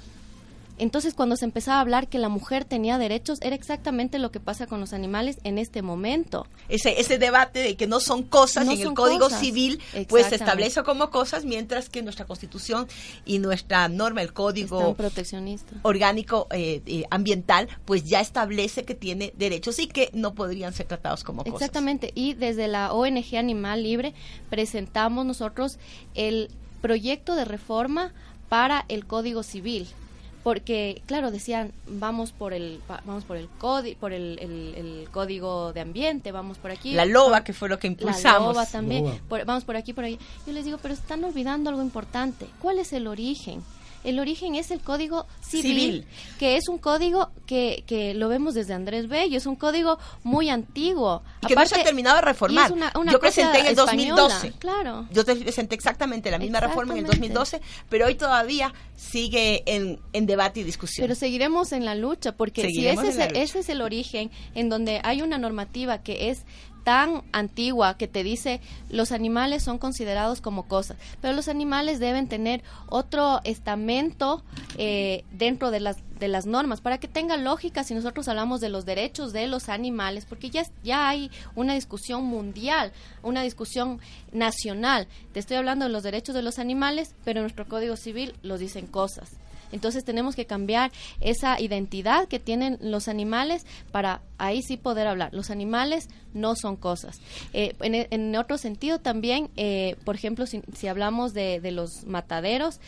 entonces, cuando se empezaba a hablar que la mujer tenía derechos, era exactamente lo que pasa con los animales en este momento. Ese, ese debate de que no son cosas en el Código Civil, pues se establece como cosas, mientras que nuestra Constitución y nuestra norma, el Código proteccionista. Orgánico eh, eh, Ambiental, pues ya establece que tiene derechos y que no podrían ser tratados como cosas. Exactamente. Y desde la ONG Animal Libre presentamos nosotros el proyecto de reforma para el Código Civil porque claro decían vamos por el vamos por el código por el, código de ambiente vamos por aquí. La loba que fue lo que impulsamos. la loba. También vamos por aquí por ahí. Yo les digo pero están olvidando algo importante. Cuál es el origen El origen es el código civil, que es un código que, que lo vemos desde Andrés Bello, es un código muy antiguo. Y que no se ha terminado de reformar. Yo presenté en el 2012. Claro. Yo presenté exactamente la misma reforma en el 2012, pero hoy todavía sigue en, en debate y discusión. Pero seguiremos en la lucha, porque si ese es, ese es el origen en donde hay una normativa que es tan antigua que te dice los animales son considerados como cosas, pero los animales deben tener otro estamento eh, dentro de las, de las normas para que tenga lógica si nosotros hablamos de los derechos de los animales, porque ya, ya hay una discusión mundial, una discusión nacional. Te estoy hablando de los derechos de los animales, pero en nuestro Código Civil los dicen cosas. Entonces tenemos que cambiar esa identidad que tienen los animales para ahí sí poder hablar. Los animales no son cosas. Eh, en, otro sentido también, eh, por ejemplo, si, hablamos de, los mataderos,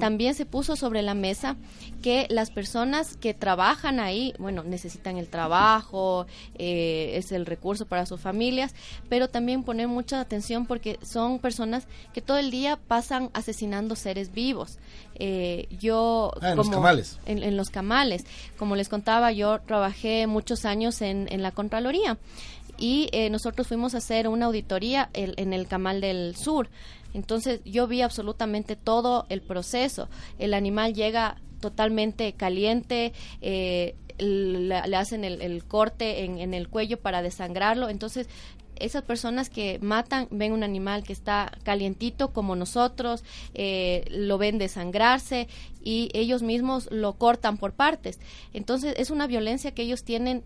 también se puso sobre la mesa que las personas que trabajan ahí, bueno, necesitan el trabajo, eh, es el recurso para sus familias, pero también poner mucha atención porque son personas que todo el día pasan asesinando seres vivos. yo ah, en los camales. En, los camales. Como les contaba, yo trabajé muchos años en, en la Contraloría y eh, nosotros fuimos a hacer una auditoría en el Camal del Sur. Entonces yo vi absolutamente todo el proceso. El animal llega totalmente caliente, eh, le, hacen el, corte en, en, el cuello para desangrarlo. Entonces esas personas que matan ven un animal que está calientito como nosotros, eh, lo ven desangrarse y ellos mismos lo cortan por partes. Entonces es una violencia que ellos tienen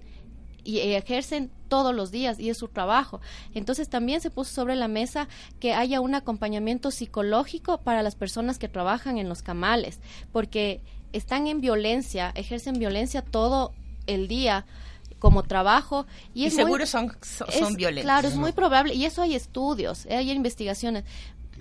y ejercen todos los días y es su trabajo. Entonces también se puso sobre la mesa que haya un acompañamiento psicológico para las personas que trabajan en los camales, porque están en violencia, ejercen violencia todo el día como trabajo y, es seguro son, son, violentos. Claro, es muy probable y eso hay estudios, hay investigaciones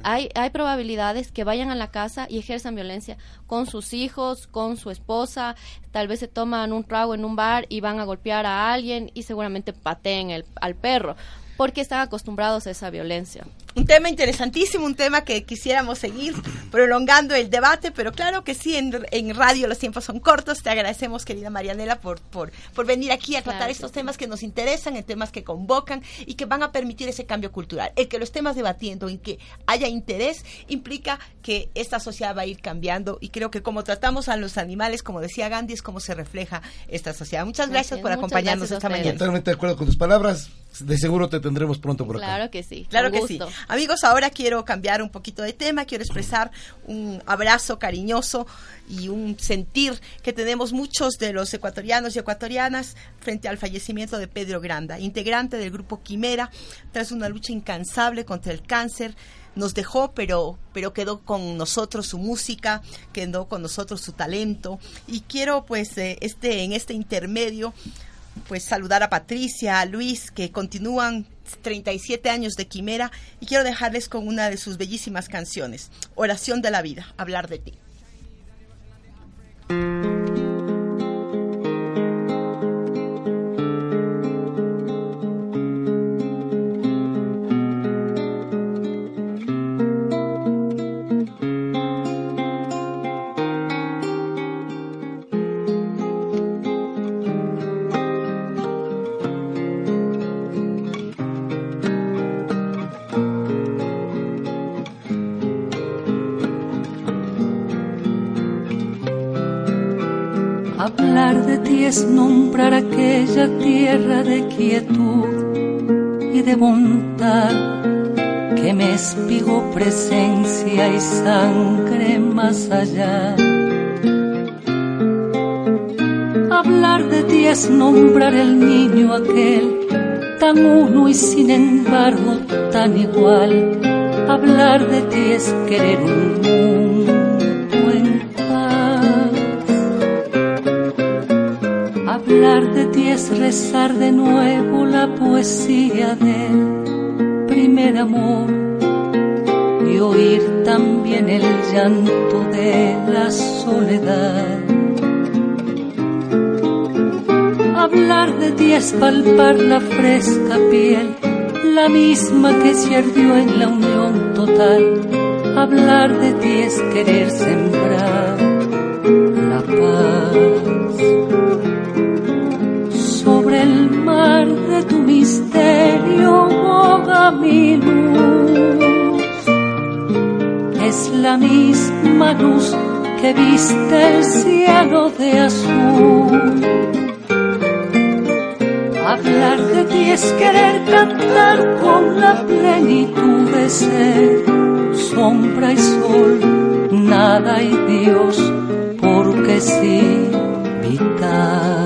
hay, hay probabilidades que vayan a la casa y ejerzan violencia con sus hijos, con su esposa, tal vez se toman un trago en un bar y van a golpear a alguien y seguramente pateen el, al perro porque están acostumbrados a esa violencia. Un tema interesantísimo, un tema que quisiéramos seguir prolongando el debate, pero claro que sí, en, en radio los tiempos son cortos. Te agradecemos, querida Marianela, por, por, por venir aquí a tratar estos temas que nos interesan, en temas que convocan y que van a permitir ese cambio cultural. El que lo estemos debatiendo y que haya interés implica que esta sociedad va a ir cambiando y creo que como tratamos a los animales, como decía Gandhi, es como se refleja esta sociedad. Muchas gracias por acompañarnos esta mañana. Totalmente de acuerdo con tus palabras. De seguro te tendremos pronto por acá. Claro que sí. Claro que sí. Amigos, ahora quiero cambiar un poquito de tema, quiero expresar un abrazo cariñoso y un sentir que tenemos muchos de los ecuatorianos y ecuatorianas frente al fallecimiento de Pedro Granda, integrante del grupo Quimera, tras una lucha incansable contra el cáncer nos dejó, pero, pero quedó con nosotros su música, quedó con nosotros su talento. Y quiero, pues, eh, este, en este intermedio, pues saludar a Patricia, a Luis, que continúan 37 años de Quimera y quiero dejarles con una de sus bellísimas canciones, Oración de la Vida, hablar de ti. Es nombrar aquella tierra de quietud y de bondad que me espigó presencia y sangre más allá. Hablar de ti es nombrar el niño aquel, tan uno y sin embargo tan igual. Hablar de ti es querer un mundo Hablar de ti es rezar de nuevo la poesía del primer amor y oír también el llanto de la soledad. Hablar de ti es palpar la fresca piel, la misma que se ardió en la unión total. Hablar de ti es querer sembrar mi luz. Es la misma luz que viste el cielo de azul. Hablar de ti es querer cantar con la plenitud de ser, sombra y sol, nada y Dios, porque sí, vital.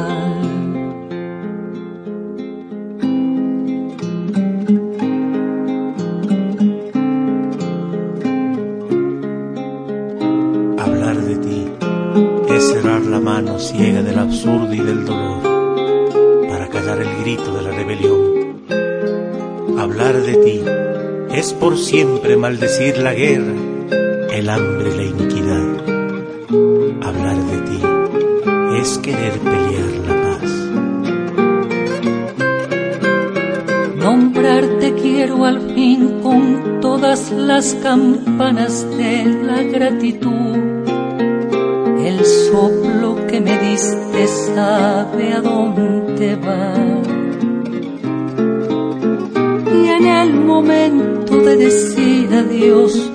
Siempre maldecir la guerra, el hambre la iniquidad. Hablar de ti es querer pelear la paz. Nombrarte quiero al fin con todas las campanas de la gratitud el soplo que me diste sabe a dónde va. Y en el momento de decir adiós,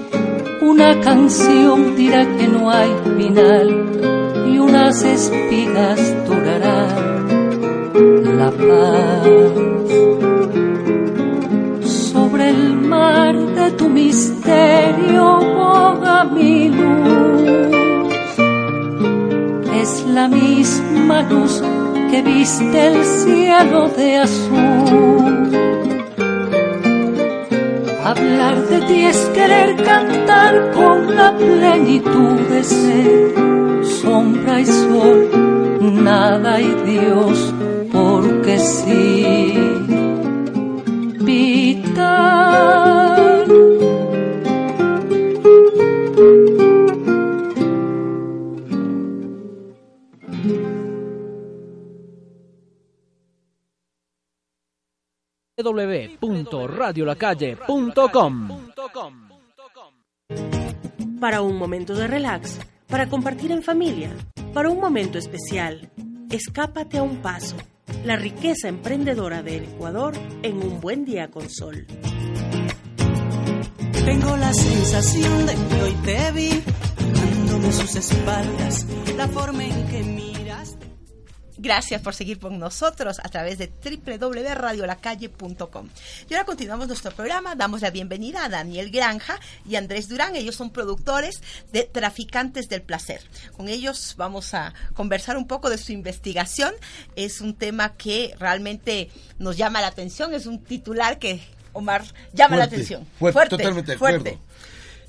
una canción dirá que no hay final y unas espigas durarán la paz. Sobre el mar de tu misterio boga mi luz la misma luz que viste el cielo de azul. Hablar de ti es querer cantar con la plenitud de ser, sombra y sol, nada y Dios, porque sí. www.radiolacalle.com. Para un momento de relax, para compartir en familia, para un momento especial, escápate a un paso. La riqueza emprendedora del Ecuador en un buen día con sol. Tengo la sensación de que hoy te vi, dándome sus espaldas, la forma en que miraste. Gracias por seguir con nosotros a través de www.radiolacalle.com. Y ahora continuamos nuestro programa. Damos la bienvenida a Daniel Granja y Andrés Durán. Ellos son productores de Traficantes del Placer. Con ellos vamos a conversar un poco de su investigación. Es un tema que realmente nos llama la atención. Es un titular que, Omar, llama la atención. Fuerte, totalmente de acuerdo.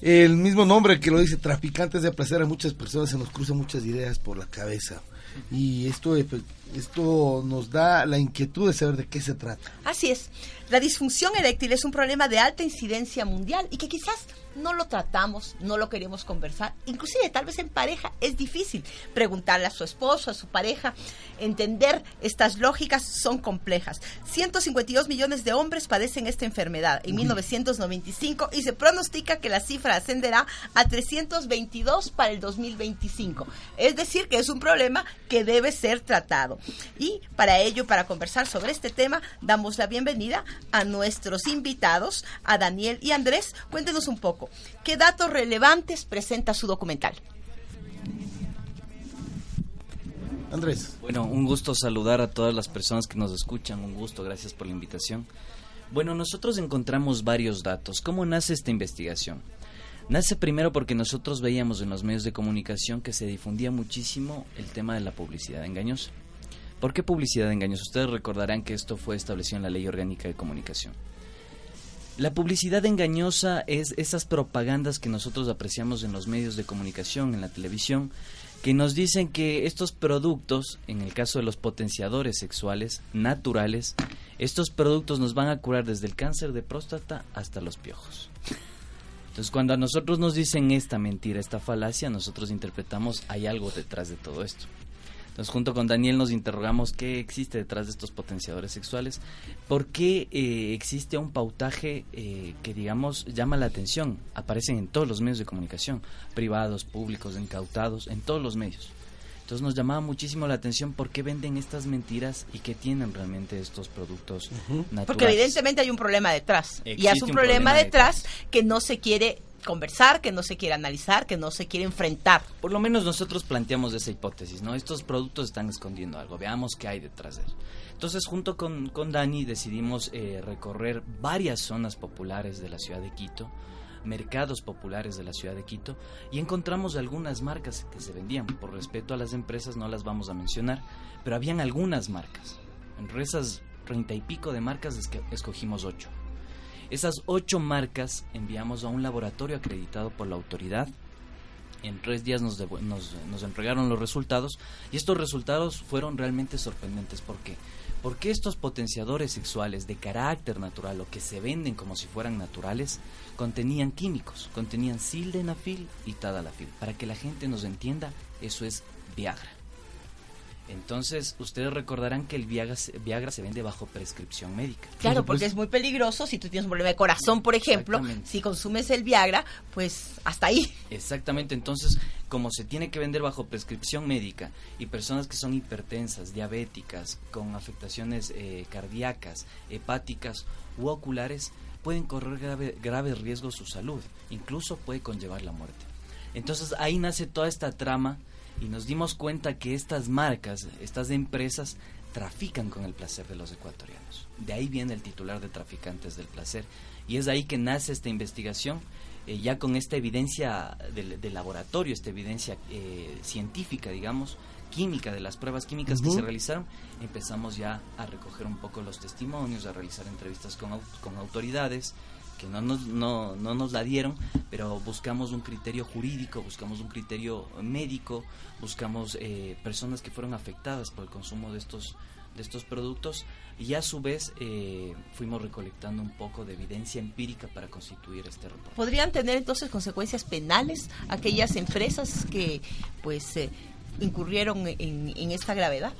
El mismo nombre que lo dice, Traficantes del Placer, a muchas personas se nos cruzan muchas ideas por la cabeza y esto, esto nos da la inquietud de saber de qué se trata. Así es. La disfunción eréctil es un problema de alta incidencia mundial y que quizás no lo tratamos, no lo queremos conversar. Inclusive tal vez en pareja es difícil preguntarle a su esposo, a su pareja, entender estas lógicas son complejas. 152 millones de hombres padecen esta enfermedad en 1995 y se pronostica que la cifra ascenderá a 322 para el 2025. Es decir, que es un problema que debe ser tratado. Y para ello, para conversar sobre este tema, damos la bienvenida a nuestros invitados, a Daniel y Andrés. Cuéntenos un poco. ¿Qué datos relevantes presenta su documental? Andrés. Bueno, un gusto saludar a todas las personas que nos escuchan, un gusto, gracias por la invitación. Bueno, nosotros encontramos varios datos. ¿Cómo nace esta investigación? Nace primero porque nosotros veíamos en los medios de comunicación que se difundía muchísimo el tema de la publicidad engañosa. ¿Por qué publicidad engañosa? Ustedes recordarán que esto fue establecido en la Ley Orgánica de Comunicación. La publicidad engañosa es esas propagandas que nosotros apreciamos en los medios de comunicación, en la televisión, que nos dicen que estos productos, en el caso de los potenciadores sexuales naturales, estos productos nos van a curar desde el cáncer de próstata hasta los piojos. Entonces, cuando a nosotros nos dicen esta mentira, esta falacia, nosotros interpretamos hay algo detrás de todo esto. Entonces, junto con Daniel nos interrogamos qué existe detrás de estos potenciadores sexuales, por qué eh, existe un pautaje eh, que, digamos, llama la atención. Aparecen en todos los medios de comunicación, privados, públicos, incautados, en todos los medios. Entonces nos llamaba muchísimo la atención por qué venden estas mentiras y qué tienen realmente estos productos naturales. Porque evidentemente hay un problema detrás. y es un, un problema, problema detrás que no se quiere conversar, que no se quiere analizar, que no se quiere enfrentar. Por lo menos nosotros planteamos esa hipótesis, ¿no? Estos productos están escondiendo algo, veamos qué hay detrás de eso. Entonces, junto con, con Dani decidimos eh, recorrer varias zonas populares de la ciudad de Quito, mercados populares de la ciudad de Quito, y encontramos algunas marcas que se vendían. Por respeto a las empresas no las vamos a mencionar, pero habían algunas marcas. Entre esas treinta y pico de marcas escogimos ocho. Esas ocho marcas enviamos a un laboratorio acreditado por la autoridad. En tres días nos, nos entregaron los resultados y estos resultados fueron realmente sorprendentes. ¿Por qué? Porque estos potenciadores sexuales de carácter natural o que se venden como si fueran naturales contenían químicos, contenían sildenafil y tadalafil. Para que la gente nos entienda, eso es Viagra. Entonces, ustedes recordarán que el Viagra, se- Viagra se vende bajo prescripción médica. Claro, porque es muy peligroso. Si tú tienes un problema de corazón, por ejemplo, si consumes el Viagra, pues hasta ahí. Exactamente, entonces como se tiene que vender bajo prescripción médica y personas que son hipertensas, diabéticas, con afectaciones eh, cardíacas, hepáticas u oculares, pueden correr grave- graves riesgos su salud, incluso puede conllevar la muerte. Entonces ahí nace toda esta trama y nos dimos cuenta que estas marcas, estas empresas, trafican con el placer de los ecuatorianos. De ahí viene el titular de Traficantes del Placer. Y es ahí que nace esta investigación eh, ya con esta evidencia del, del laboratorio, esta evidencia eh, científica, digamos, química, de las pruebas químicas que se realizaron, empezamos ya a recoger un poco los testimonios, a realizar entrevistas con, con autoridades que no nos, no, no nos la dieron, pero buscamos un criterio jurídico, buscamos un criterio médico, buscamos eh, personas que fueron afectadas por el consumo de estos de estos productos y a su vez eh, fuimos recolectando un poco de evidencia empírica para constituir este reporte. ¿Podrían tener entonces consecuencias penales aquellas empresas que pues eh, incurrieron en, en esta gravedad?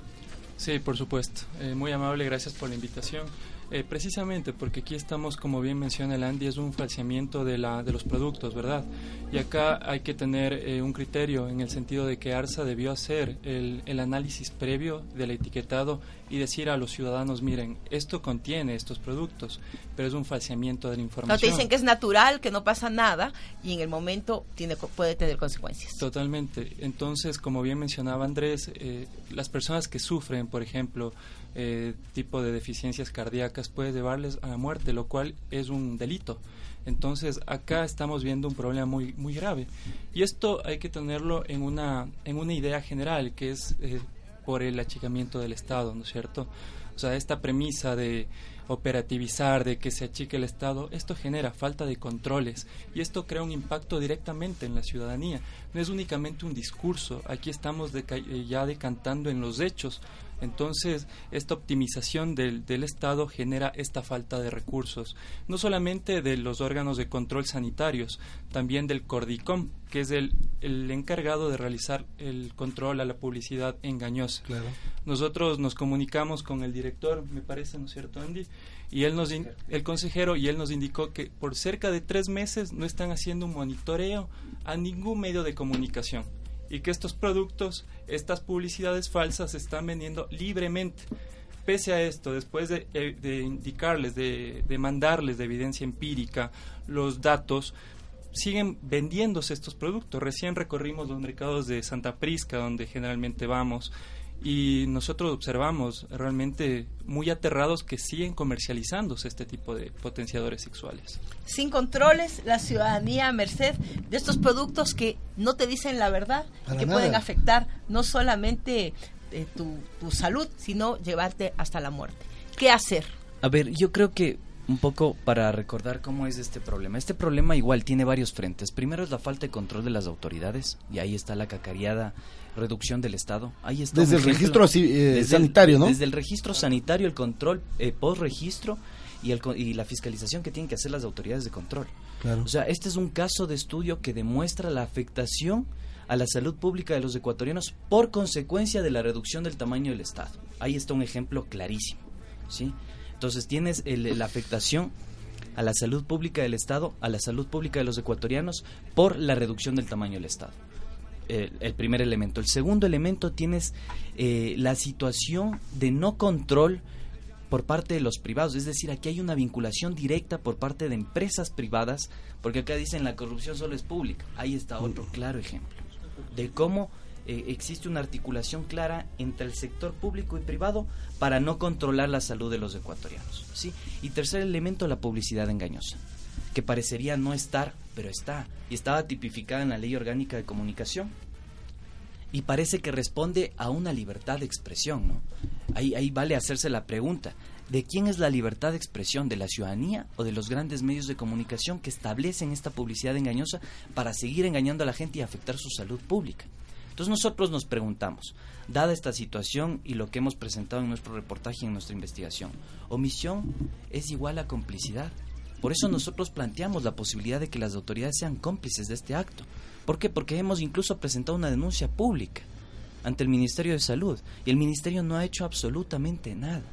Sí, por supuesto. Eh, muy amable, gracias por la invitación. Eh, precisamente porque aquí estamos, como bien menciona el Andy, es un falseamiento de, la, de los productos, ¿verdad? Y acá hay que tener eh, un criterio en el sentido de que ARSA debió hacer el, el análisis previo del etiquetado y decir a los ciudadanos, miren, esto contiene estos productos, pero es un falseamiento de la No información. te dicen que es natural, que no pasa nada y en el momento tiene puede tener consecuencias. Totalmente. Entonces, como bien mencionaba Andrés, eh, las personas que sufren, por ejemplo, eh, tipo de deficiencias cardíacas puede llevarles a la muerte, lo cual es un delito. Entonces, acá estamos viendo un problema muy muy grave. Y esto hay que tenerlo en una en una idea general, que es eh, por el achicamiento del Estado, ¿no es cierto? O sea, esta premisa de operativizar, de que se achique el Estado, esto genera falta de controles y esto crea un impacto directamente en la ciudadanía. No es únicamente un discurso, aquí estamos eh, ya decantando en los hechos. Entonces, esta optimización del, del Estado genera esta falta de recursos, no solamente de los órganos de control sanitarios, también del Cordicom, que es el, el encargado de realizar el control a la publicidad engañosa. Claro. Nosotros nos comunicamos con el director, me parece, ¿no es cierto, Andy? Y él nos, in- el consejero, y él nos indicó que por cerca de tres meses no están haciendo un monitoreo a ningún medio de comunicación y que estos productos, estas publicidades falsas se están vendiendo libremente. Pese a esto, después de, eh, de indicarles, de, de mandarles de evidencia empírica los datos, siguen vendiéndose estos productos. Recién recorrimos los mercados de Santa Prisca, donde generalmente vamos, y nosotros observamos realmente muy aterrados que siguen comercializándose este tipo de potenciadores sexuales. Sin controles, la ciudadanía a merced de estos productos que no te dicen la verdad y que nada. pueden afectar no solamente eh, tu, tu salud, sino llevarte hasta la muerte. ¿Qué hacer? A ver, yo creo que un poco para recordar cómo es este problema. Este problema igual tiene varios frentes. Primero es la falta de control de las autoridades y ahí está la cacariada reducción del Estado. Ahí está Desde el ejemplo. registro eh, Desde el- sanitario, ¿no? Desde el registro sanitario, el control eh, post-registro y, el, y la fiscalización que tienen que hacer las autoridades de control. Claro. O sea, este es un caso de estudio que demuestra la afectación a la salud pública de los ecuatorianos por consecuencia de la reducción del tamaño del Estado. Ahí está un ejemplo clarísimo, ¿sí? Entonces tienes el- la afectación a la salud pública del Estado, a la salud pública de los ecuatorianos por la reducción del tamaño del Estado. eh, el primer elemento. El segundo elemento tienes eh, la situación de no control por parte de los privados, es decir, aquí hay una vinculación directa por parte de empresas privadas, porque acá dicen la corrupción solo es pública. Ahí está otro claro ejemplo de cómo eh, existe una articulación clara entre el sector público y privado para no controlar la salud de los ecuatorianos. ¿sí? Y tercer elemento, la publicidad engañosa, que parecería no estar, pero está, y estaba tipificada en la Ley Orgánica de Comunicación. Y parece que responde a una libertad de expresión, ¿no? Ahí, ahí vale hacerse la pregunta, ¿de quién es la libertad de expresión? ¿De la ciudadanía o de los grandes medios de comunicación que establecen esta publicidad engañosa para seguir engañando a la gente y afectar su salud pública? Entonces nosotros nos preguntamos, dada esta situación y lo que hemos presentado en nuestro reportaje y en nuestra investigación, omisión es igual a complicidad. Por eso nosotros planteamos la posibilidad de que las autoridades sean cómplices de este acto. ¿Por qué? Porque hemos incluso presentado una denuncia pública ante el Ministerio de Salud y el Ministerio no ha hecho absolutamente nada.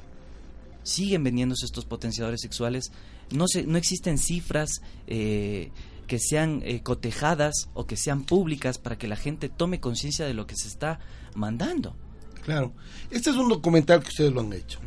Siguen vendiéndose estos potenciadores sexuales, no, se, no existen cifras eh, que sean eh, cotejadas o que sean públicas para que la gente tome conciencia de lo que se está mandando. Claro. Este es un documental que ustedes lo han hecho.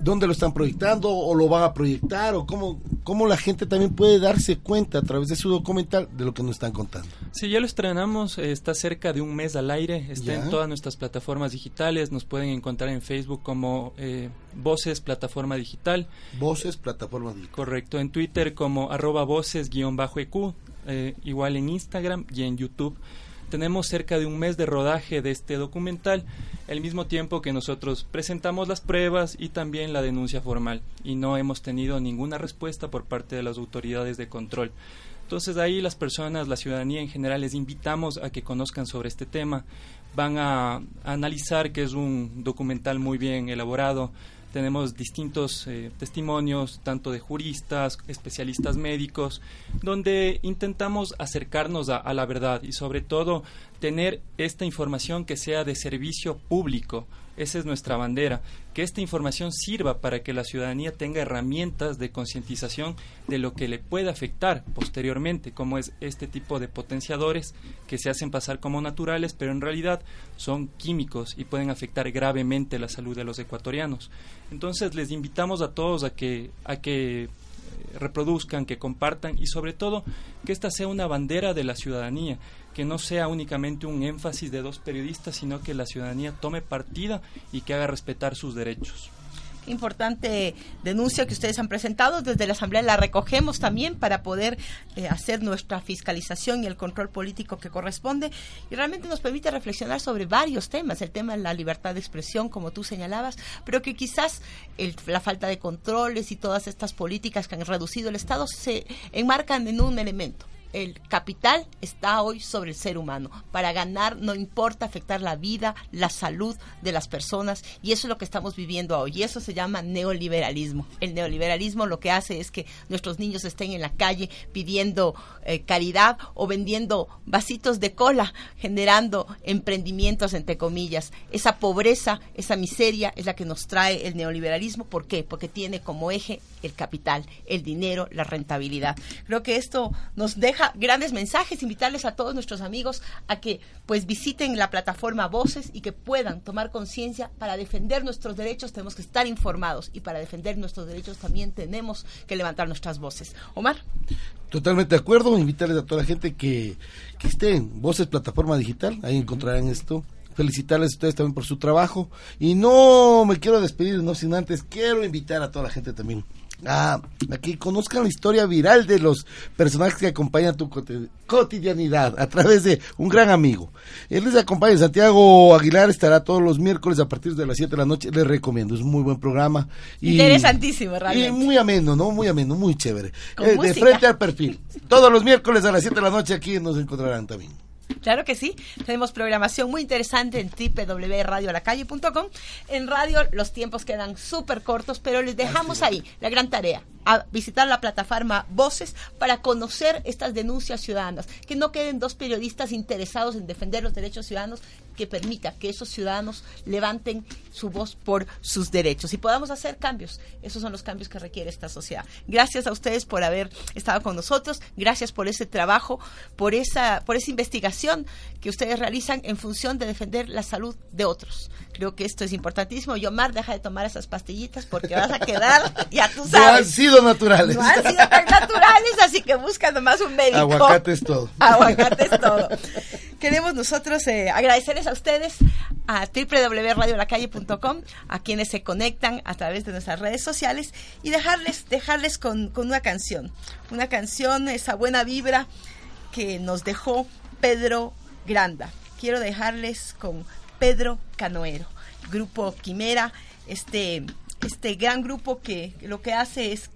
¿Dónde lo están proyectando o lo van a proyectar o cómo, cómo la gente también puede darse cuenta a través de su documental de lo que nos están contando? Sí, ya lo estrenamos, eh, está cerca de un mes al aire, está Ya. en todas nuestras plataformas digitales, nos pueden encontrar en Facebook como eh, Voces Plataforma Digital. Voces, plataforma digital. Correcto, en Twitter como arroba voces-eq, eh, igual en Instagram y en YouTube. Tenemos cerca de un mes de rodaje de este documental, al mismo tiempo que nosotros presentamos las pruebas y también la denuncia formal, y no hemos tenido ninguna respuesta por parte de las autoridades de control. Entonces ahí las personas, la ciudadanía en general, les invitamos a que conozcan sobre este tema. Van a, a analizar que es un documental muy bien elaborado. Tenemos distintos eh, testimonios, tanto de juristas, especialistas médicos, donde intentamos acercarnos a, a la verdad y sobre todo tener esta información que sea de servicio público. Esa es nuestra bandera, que esta información sirva para que la ciudadanía tenga herramientas de concientización de lo que le puede afectar posteriormente, como es este tipo de potenciadores que se hacen pasar como naturales, pero en realidad son químicos y pueden afectar gravemente la salud de los ecuatorianos. Entonces les invitamos a todos a que, a que eh, reproduzcan, que compartan y sobre todo que esta sea una bandera de la ciudadanía, que no sea únicamente un énfasis de dos periodistas, sino que la ciudadanía tome partida y que haga respetar sus derechos. Qué importante denuncia que ustedes han presentado. Desde la Asamblea la recogemos también para poder eh, hacer nuestra fiscalización y el control político que corresponde. Y realmente nos permite reflexionar sobre varios temas. El tema de la libertad de expresión, como tú señalabas, pero que quizás el- la falta de controles y todas estas políticas que han reducido el Estado se enmarcan en un elemento el capital está hoy sobre el ser humano. Para ganar no importa afectar la vida, la salud de las personas y eso es lo que estamos viviendo hoy. Y eso se llama neoliberalismo. El neoliberalismo lo que hace es que nuestros niños estén en la calle pidiendo eh, caridad o vendiendo vasitos de cola, generando emprendimientos entre comillas. Esa pobreza, esa miseria es la que nos trae el neoliberalismo. ¿Por qué? Porque tiene como eje el capital, el dinero, la rentabilidad. Creo que esto nos deja grandes mensajes, invitarles a todos nuestros amigos a que pues visiten la plataforma Voces y que puedan tomar conciencia para defender nuestros derechos tenemos que estar informados y para defender nuestros derechos también tenemos que levantar nuestras voces. Omar. Totalmente de acuerdo, invitarles a toda la gente que, que esté en Voces Plataforma Digital, ahí encontrarán esto. Felicitarles a ustedes también por su trabajo. Y no me quiero despedir, no sin antes, quiero invitar a toda la gente también a, a que conozcan la historia viral de los personajes que acompañan tu cotidianidad a través de un gran amigo. Él les acompaña, Santiago Aguilar estará todos los miércoles a partir de las 7 de la noche, les recomiendo, es un muy buen programa. Y, Interesantísimo, y realmente. muy ameno, ¿no? Muy ameno, muy chévere. Eh, de frente al perfil. Todos los miércoles a las 7 de la noche aquí nos encontrarán también. Claro que sí. Tenemos programación muy interesante en www.radiolacalle.com. En radio los tiempos quedan súper cortos, pero les dejamos ahí la gran tarea. A visitar la plataforma Voces para conocer estas denuncias ciudadanas. Que no queden dos periodistas interesados en defender los derechos ciudadanos, que permita que esos ciudadanos levanten su voz por sus derechos y podamos hacer cambios. Esos son los cambios que requiere esta sociedad. Gracias a ustedes por haber estado con nosotros, gracias por ese trabajo, por esa, por esa investigación que ustedes realizan en función de defender la salud de otros. Creo que esto es importantísimo. Yomar, deja de tomar esas pastillitas porque vas a quedar, ya tú sabes. No han sido naturales. No han sido tan naturales, así que busca nomás un médico. Aguacate es todo. Aguacate es todo. Queremos nosotros eh, agradecerles a ustedes, a www.radiolacalle.com, a quienes se conectan a través de nuestras redes sociales y dejarles, dejarles con, con una canción. Una canción, esa buena vibra que nos dejó Pedro Granda. Quiero dejarles con Pedro Canoero, grupo Quimera, este, este gran grupo que lo que hace es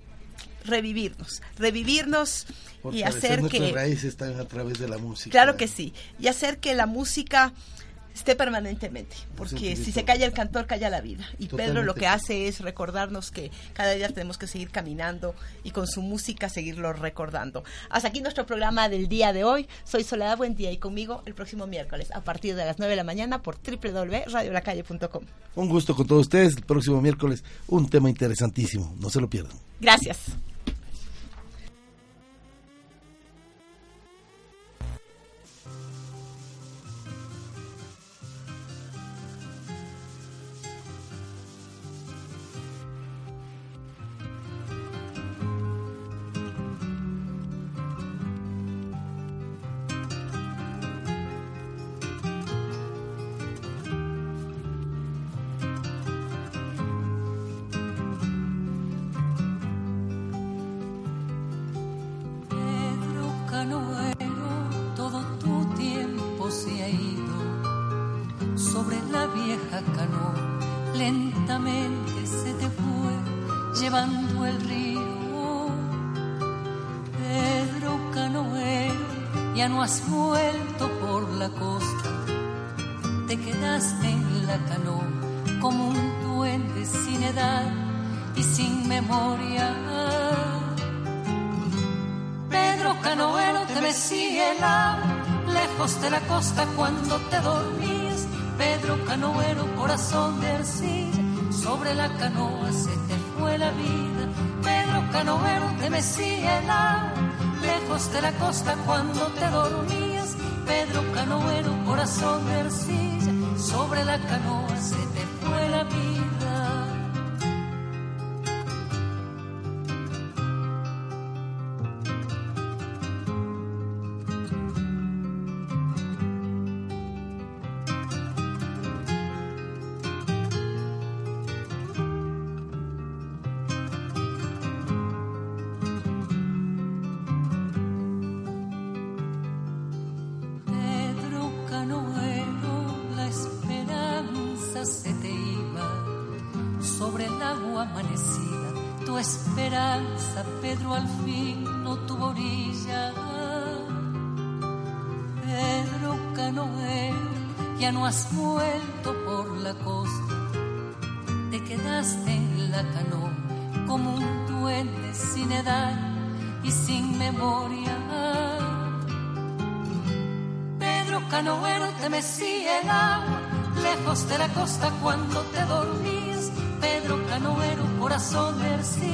revivirnos, revivirnos y hacer que raíces están a través de la música. Claro que sí, y hacer que la música esté permanentemente, porque si se calla el cantor, calla la vida. Y Pedro lo que hace es recordarnos que cada día tenemos que seguir caminando y con su música seguirlo recordando. Hasta aquí nuestro programa del día de hoy. Soy Soledad Buen Día y conmigo el próximo miércoles a partir de las 9 de la mañana por www.radiolacalle.com. Un gusto con todos ustedes. El próximo miércoles un tema interesantísimo. No se lo pierdan. Gracias. De la costa cuando te dormías, Pedro Canoero, corazón de arcilla, sobre la canoa se Pedro al fin no tuvo orilla. Pedro Canoero, ya no has vuelto por la costa. Te quedaste en la canoa como un duende sin edad y sin memoria. Pedro Canoero te mecía el agua lejos de la costa cuando te dormías. Pedro Canoero, corazón de arcilla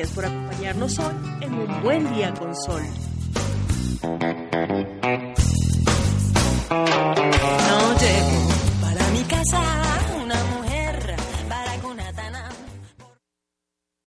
Gracias por acompañarnos hoy en un buen día con sol.